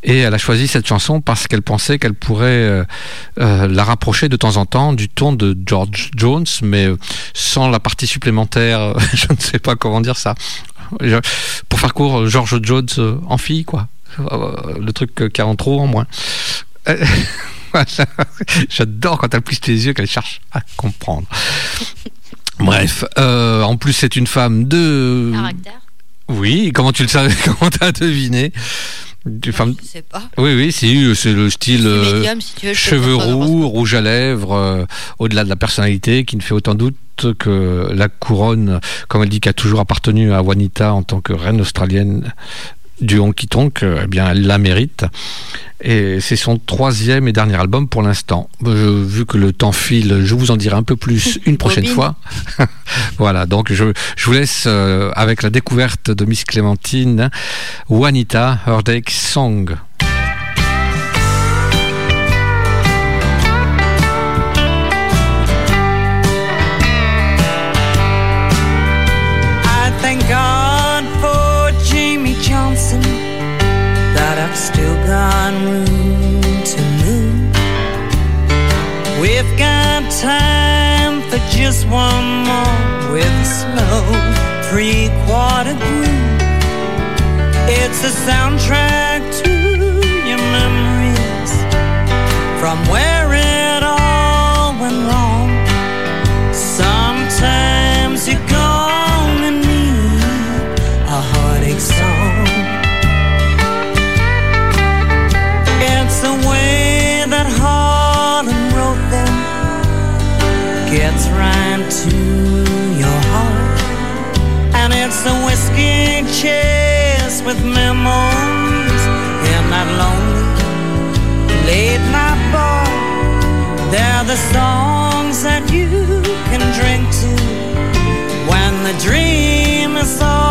Et elle a choisi cette chanson parce qu'elle pensait qu'elle pourrait la rapprocher de temps en temps du ton de George Jones, mais sans la partie supplémentaire. je ne sais pas comment dire ça. Pour faire court, George Jones euh, en fille, quoi. Euh, Le truc euh, qui a en trop en moins. J'adore quand elle plisse les yeux, qu'elle cherche à comprendre. Bref, euh, en plus c'est une femme de... Caractère Oui, comment tu le savais Comment t'as deviné? Une femme... Je sais pas. Oui, oui, c'est c'est le style euh, médium, si veux, cheveux roux, rouge à lèvres, euh, au-delà de la personnalité, qui ne fait autant doute que la couronne, comme elle dit, qui a toujours appartenu à Juanita en tant que reine australienne du honky tonk, euh, eh bien, elle la mérite. Et c'est son troisième et dernier album pour l'instant. Euh, vu que le temps file, je vous en dirai un peu plus une prochaine fois. voilà, donc je, je vous laisse euh, avec la découverte de Miss Clémentine, Juanita Heartache Song. Just one more with a slow three quarter groove. It's a soundtrack to your memories from where chase with memories. In that lonely. Late night bar. They're the songs that you can drink to. When the dream is almost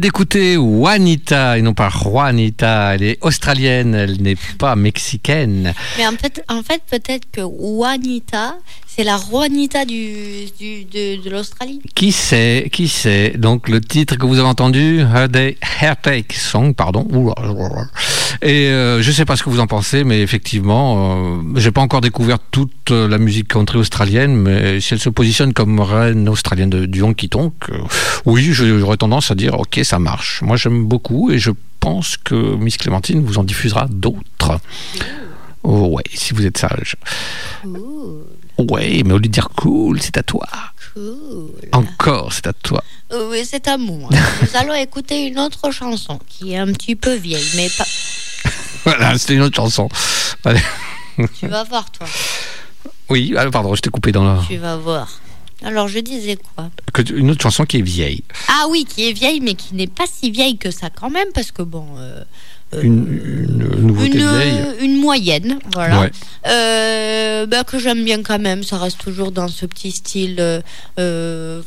d'écouter Juanita, et non pas Juanita. Elle est australienne, elle n'est pas mexicaine. Mais en fait, en fait peut-être que Juanita, c'est la Juanita du, du- de, de l'Australie. Qui sait, qui sait. Donc le titre que vous avez entendu, Heartache Song, pardon. Ouh là là. Et euh, je sais pas ce que vous en pensez, mais effectivement, euh, j'ai pas encore découvert toute euh, la musique country australienne, mais si elle se positionne comme reine australienne de, du honky tonk, euh, oui, j'aurais tendance à dire, ok, ça marche. Moi, j'aime beaucoup et je pense que Miss Clémentine vous en diffusera d'autres. Oh, ouais, si vous êtes sage. Ouais, mais au lieu de dire cool, c'est à toi. Cool. Encore, c'est à toi. Oui, c'est à moi. Nous allons écouter une autre chanson qui est un petit peu vieille, mais pas. Voilà, c'était une autre chanson. Allez. Tu vas voir, toi. Oui, ah, pardon, je t'ai coupé dans la... Tu vas voir. Alors, je disais quoi? Que- Une autre chanson qui est vieille. Ah oui, qui est vieille, mais qui n'est pas si vieille que ça quand même, parce que bon. euh, euh, Une, une nouveauté une, vieille. une moyenne, voilà. Ouais. Euh, bah, que j'aime bien quand même. Ça reste toujours dans ce petit style euh,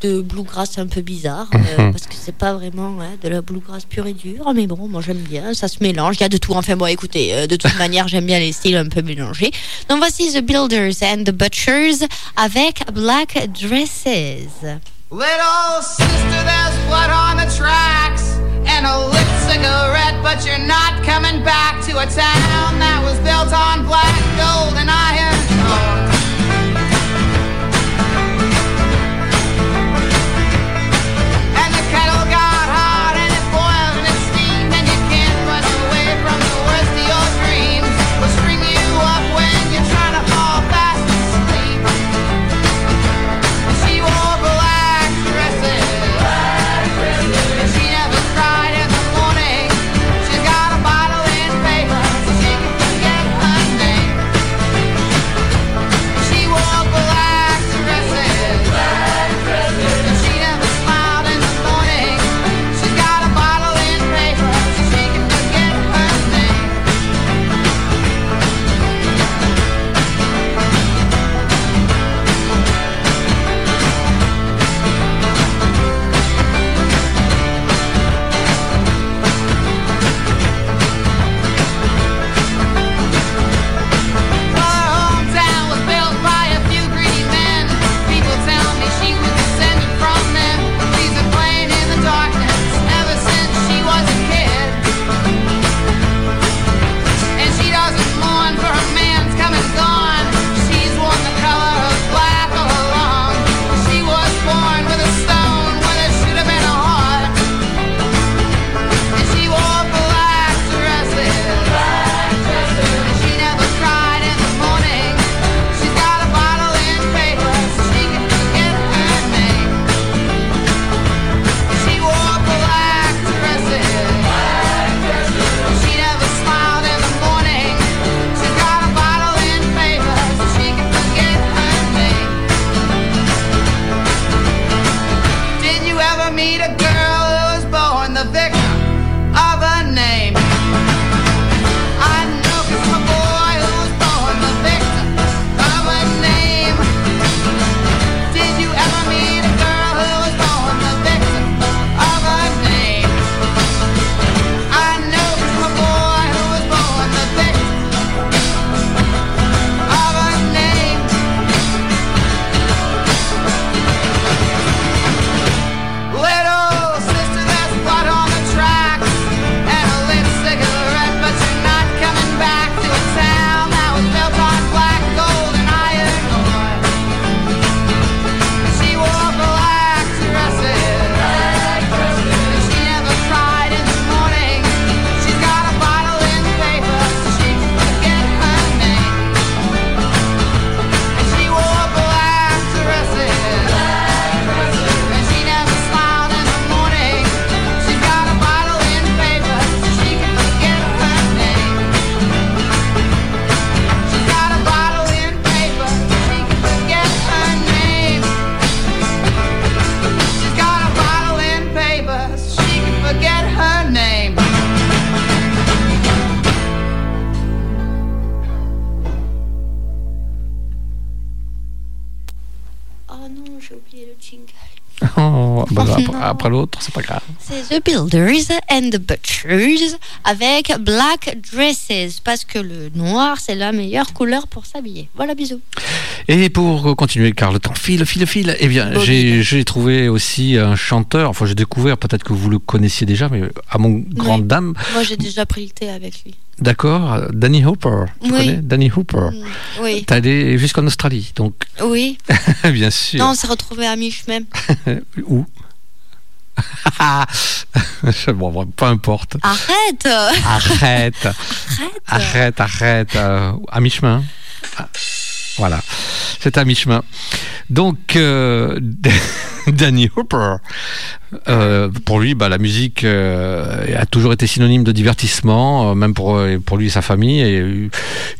de bluegrass un peu bizarre, euh, Mhm. parce que c'est pas vraiment ouais, de la bluegrass pure et dure. Mais bon, moi j'aime bien. Ça se mélange. Il y a de tout. Enfin bon, écoutez, euh, de toute manière, j'aime bien les styles un peu mélangés. Donc voici The Builders and the Butchers avec Black Dresses. Little sister, there's blood on the tracks and a lit cigarette, but you're not coming back to a town that was built on black gold and iron après, l'autre, c'est pas grave. C'est The Builders and the Butchers avec Black Dresses parce que le noir c'est la meilleure couleur pour s'habiller. Voilà, bisous. Et pour continuer, car le temps file, file, file, eh bien, j'ai trouvé aussi un chanteur, enfin, j'ai découvert, peut-être que vous le connaissiez déjà, mais à mon grande dame, Moi j'ai déjà pris le thé avec lui. d'accord, Danny Hooper. Tu Oui. connais Danny Hooper? Oui. T'es allé jusqu'en Australie, donc, Oui. bien sûr. Non, on s'est retrouvés à mi-chemin. Où? bon, peu importe. Arrête Arrête. Arrête, arrête. euh, à mi-chemin. Ah, Voilà. C'est à mi-chemin. Donc, euh, Danny Hooper, euh, pour lui, bah, la musique euh, a toujours été synonyme de divertissement, même pour, pour lui et sa famille.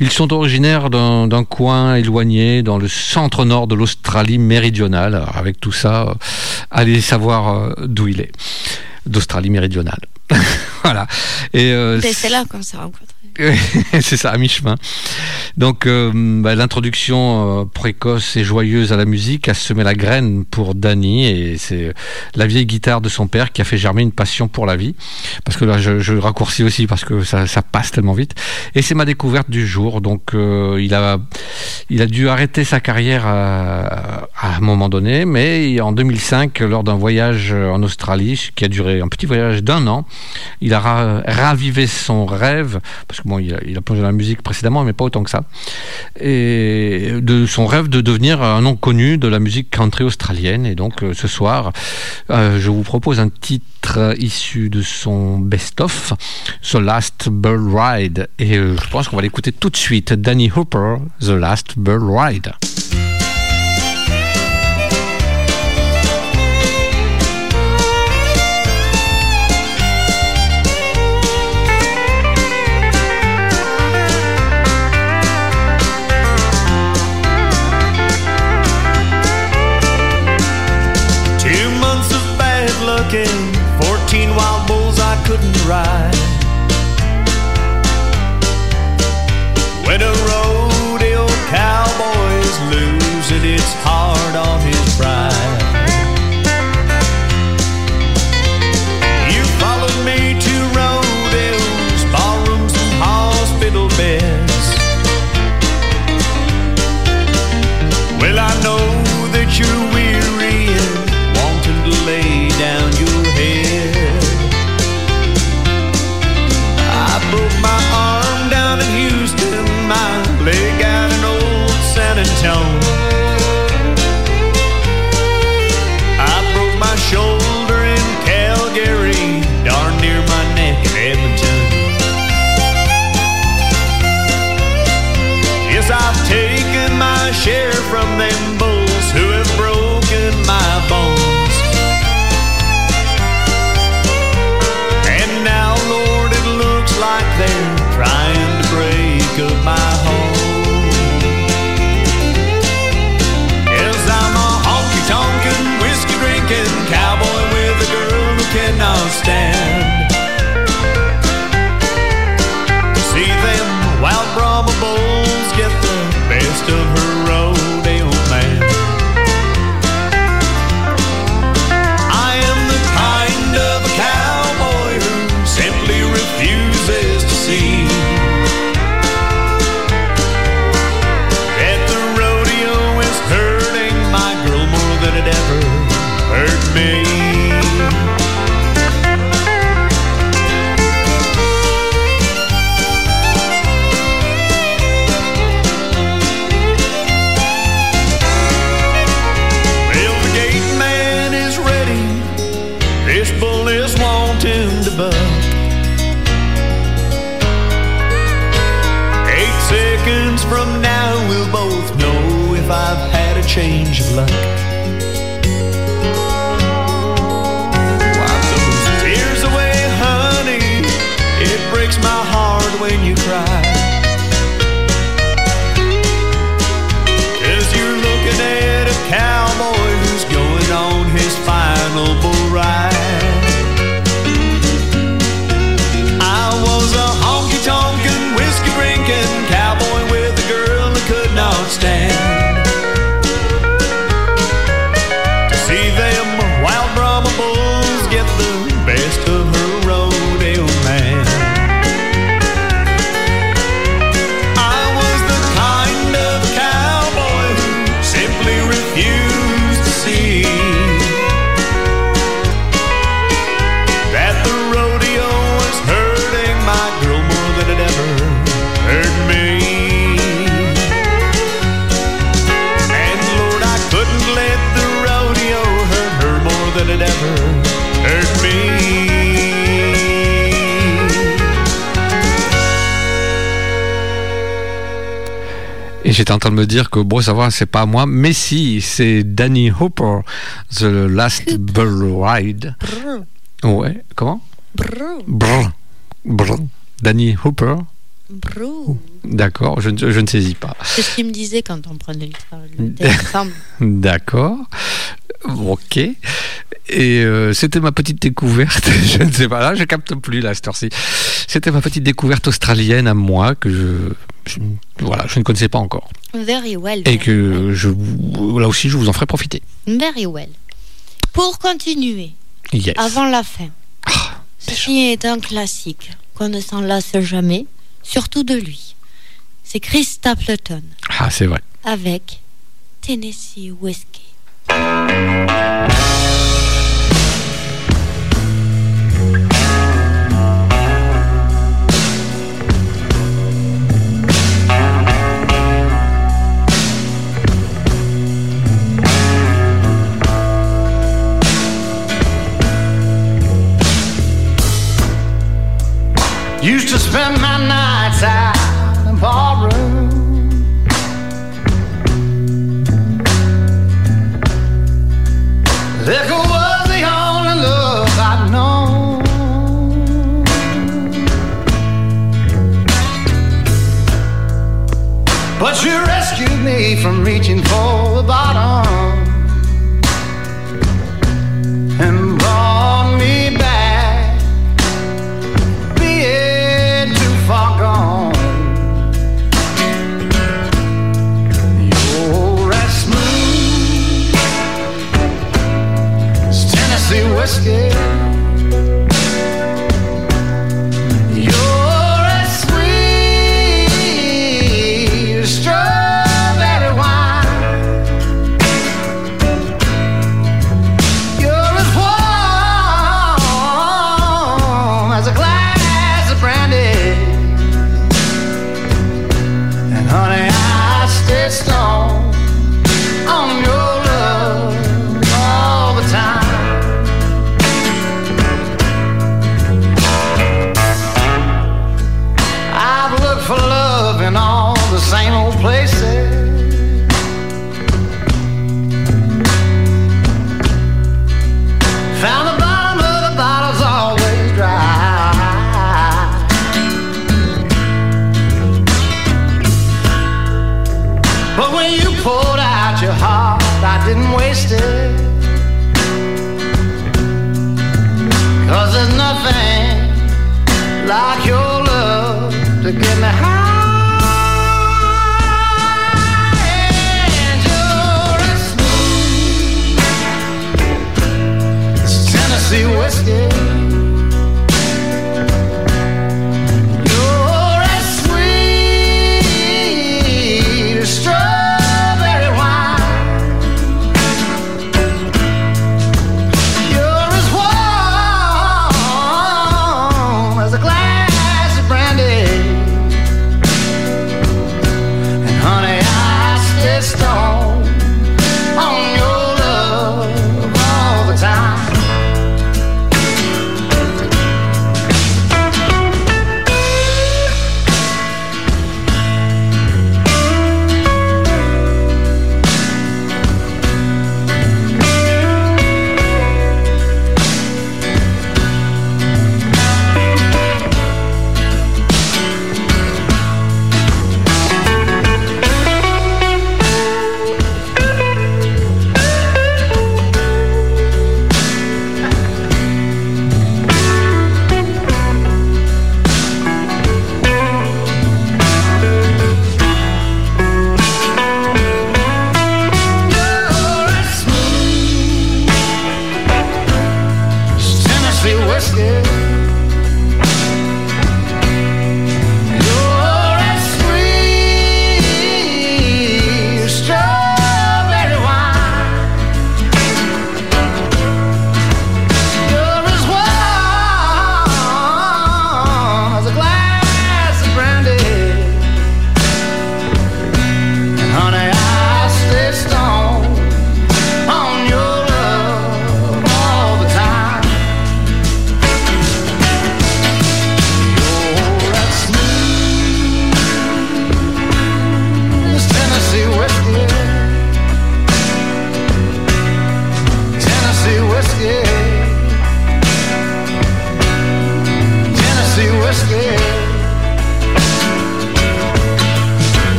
Ils sont originaires d'un coin éloigné dans le centre-nord de l'Australie méridionale. Avec tout ça, allez savoir d'où il est. D'Australie méridionale. voilà. Et Ben, C'est là qu'on s'est rencontrés. c'est ça, à mi-chemin. Donc, euh, bah, l'introduction euh, précoce et joyeuse à la musique a semé la graine pour Danny, et c'est la vieille guitare de son père qui a fait germer une passion pour la vie. Parce que là, je, raccourcis aussi parce que ça, passe tellement vite. Et c'est ma découverte du jour. Donc, euh, il a, il a dû arrêter sa carrière à, un moment donné, mais en 2005, lors d'un voyage en Australie, qui a duré un petit voyage d'un an, il a ra- ravivé son rêve, bon, il a, il a plongé dans la musique précédemment, mais pas autant que ça, et de son rêve de devenir un nom connu de la musique country australienne. Et donc, euh, ce soir, euh, je vous propose un titre issu de son best-of, The Last Bird Ride. Et euh, je pense qu'on va l'écouter tout de suite. Danny Hooper, The Last Bird Ride. J'étais en train de me dire que bon, ça va, c'est pas moi, mais si, c'est Danny Hooper, The Last Bull Ride. Ouais, comment? Brr. Brr. Danny Hooper. D'accord, je, ne- je ne saisis pas. C'est ce qu'il me disait quand on prenait le train. le. D'accord. Ok. Et euh, c'était ma petite découverte. Je ne sais pas, là, je capte plus là, cette heure-ci. C'était ma petite découverte australienne à moi que je, je- voilà, je ne connaissais pas encore. Very well. Et que je, là aussi, je vous en ferai profiter. Very well. Pour continuer, Yes. avant la fin, ceci est un classique qu'on ne s'en lasse jamais, surtout de lui. C'est Chris Stapleton Ah, c'est vrai. avec Tennessee Whiskey. Used to spend my nights out in barroom.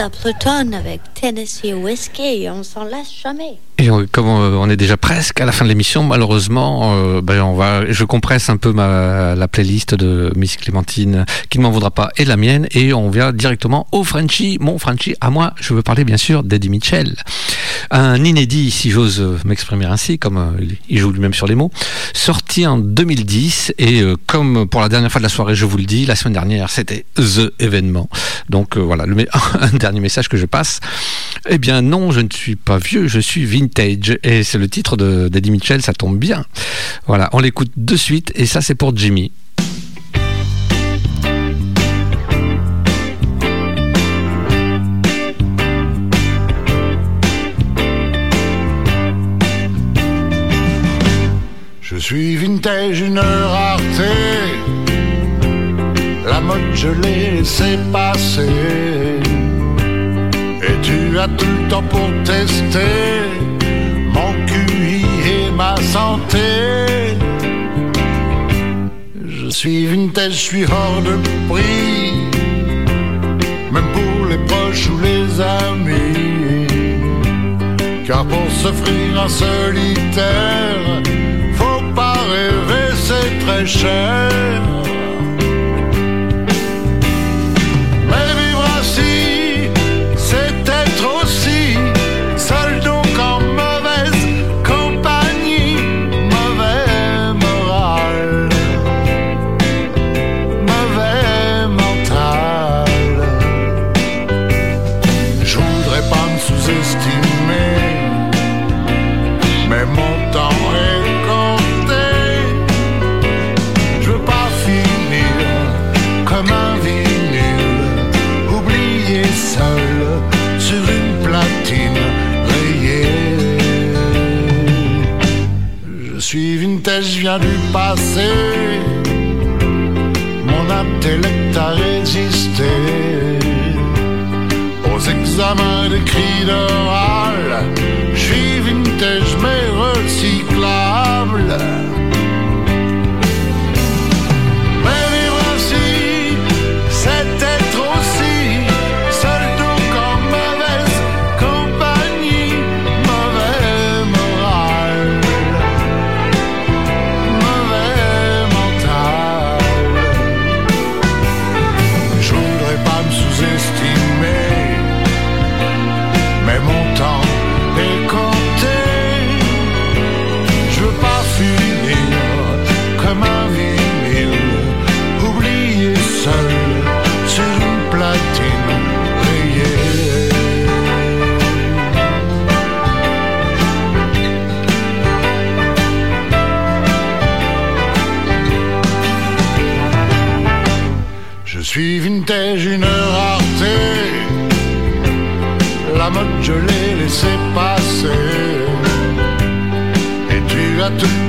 Stapleton avec Tennessee Whiskey. On s'en lasse jamais. Comme on est déjà presque à la fin de l'émission, malheureusement, euh, ben je compresse un peu ma, la playlist de Miss Clémentine, qui ne m'en voudra pas, et la mienne, et on vient directement au Frenchie, mon Frenchie. À moi, je veux parler bien sûr d'Eddie Mitchell. Un inédit, si j'ose m'exprimer ainsi, comme euh, il- joue lui-même sur les mots, sorti en 2010, et euh, comme pour la dernière fois de la soirée, je vous le dis, la semaine dernière, c'était The événement. Donc voilà, un dernier message que je passe. Eh bien non, je ne suis pas vieux, je suis vintage. Et c'est le titre de- d'Eddie Mitchell, ça tombe bien. Voilà, on l'écoute de suite, et ça c'est pour Jimmy. Je suis vintage, une rareté. La mode, je l'ai laissé passer. Et tu as tout le temps pour tester ma santé. Je suis vintage, je suis hors de prix. Même pour les proches ou les amis. Car pour s'offrir un solitaire, faut pas rêver, c'est très cher. Du passé. Mon intellect a résisté aux examens d'écrit d'oral. Je suis vintage mais recyclable.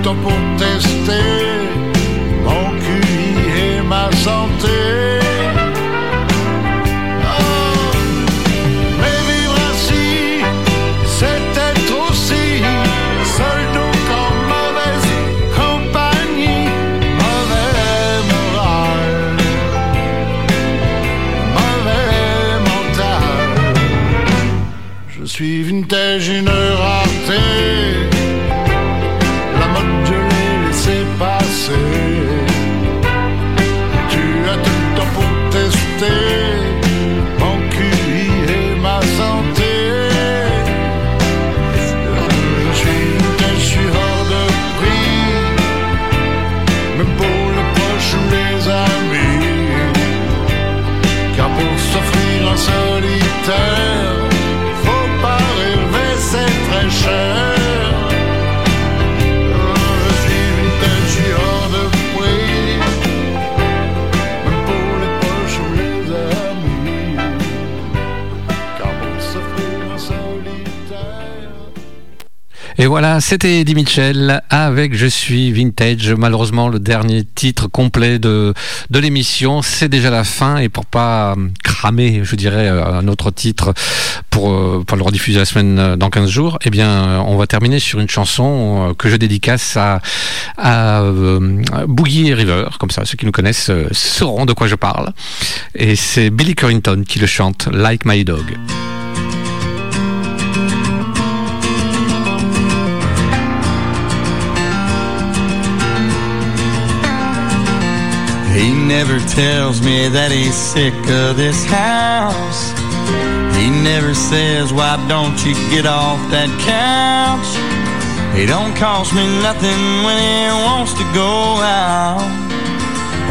Pour tester mon QI et ma santé. Oh, mais vivre Et voilà, c'était Eddie Mitchell avec Je suis vintage. Malheureusement, le dernier titre complet de, de l'émission, c'est déjà la fin. Et pour pas cramer, je dirais, un autre titre pour, euh, pour le rediffuser la semaine euh, dans 15 jours, eh bien, euh, on va terminer sur une chanson que je dédicace à, à Boogie River. Comme ça, ceux qui nous connaissent sauront de quoi je parle. Et c'est Billy Currington qui le chante, Like My Dog. He never tells me that he's sick of this house. He never says, why don't you get off that couch? He don't cost me nothing when he wants to go out.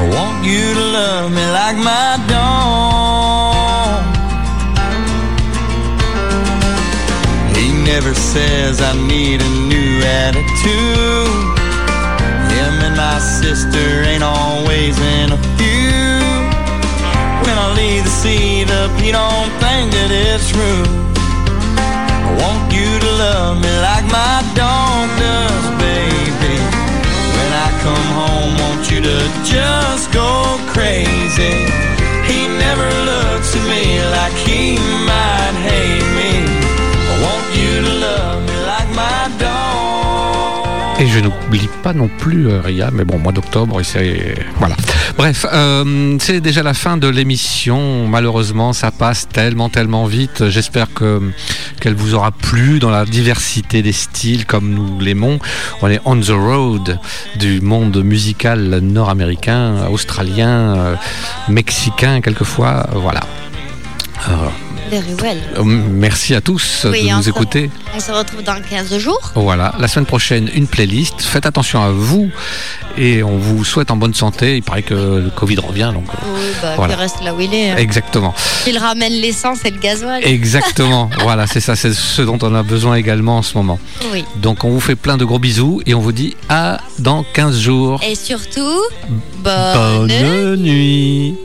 I want you to love me like my dog. He never says I need a new attitude. Sister ain't always in a few. When I leave the seat up, you don't think that it's true. I want you to love me like my dog does, baby. When I come home, want you to just go crazy. He never looks at me like he might je n'oublie pas non plus euh, Ria, mais bon, mois d'octobre, c'est voilà. Bref, euh, c'est déjà la fin de l'émission. Malheureusement, ça passe tellement, tellement vite. J'espère que qu'elle vous aura plu dans la diversité des styles, comme nous l'aimons. On est on the road du monde musical nord-américain, australien, euh, mexicain, quelquefois. voilà. Very well. euh, merci à tous Oui, de nous se- écouter. On se retrouve dans 15 jours. Voilà, la semaine prochaine, une playlist. Faites attention à vous et on vous souhaite en bonne santé. Il paraît que le Covid revient, donc euh, Oui, bah, Voilà. qu'il reste là où il est. hein. exactement. Qu'il ramène l'essence et le gasoil. Exactement, voilà, c'est ça, c'est ce dont on a besoin également en ce moment. Oui. Donc on vous fait plein de gros bisous et on vous dit à dans 15 jours. Et surtout, bonne Bonne nuit.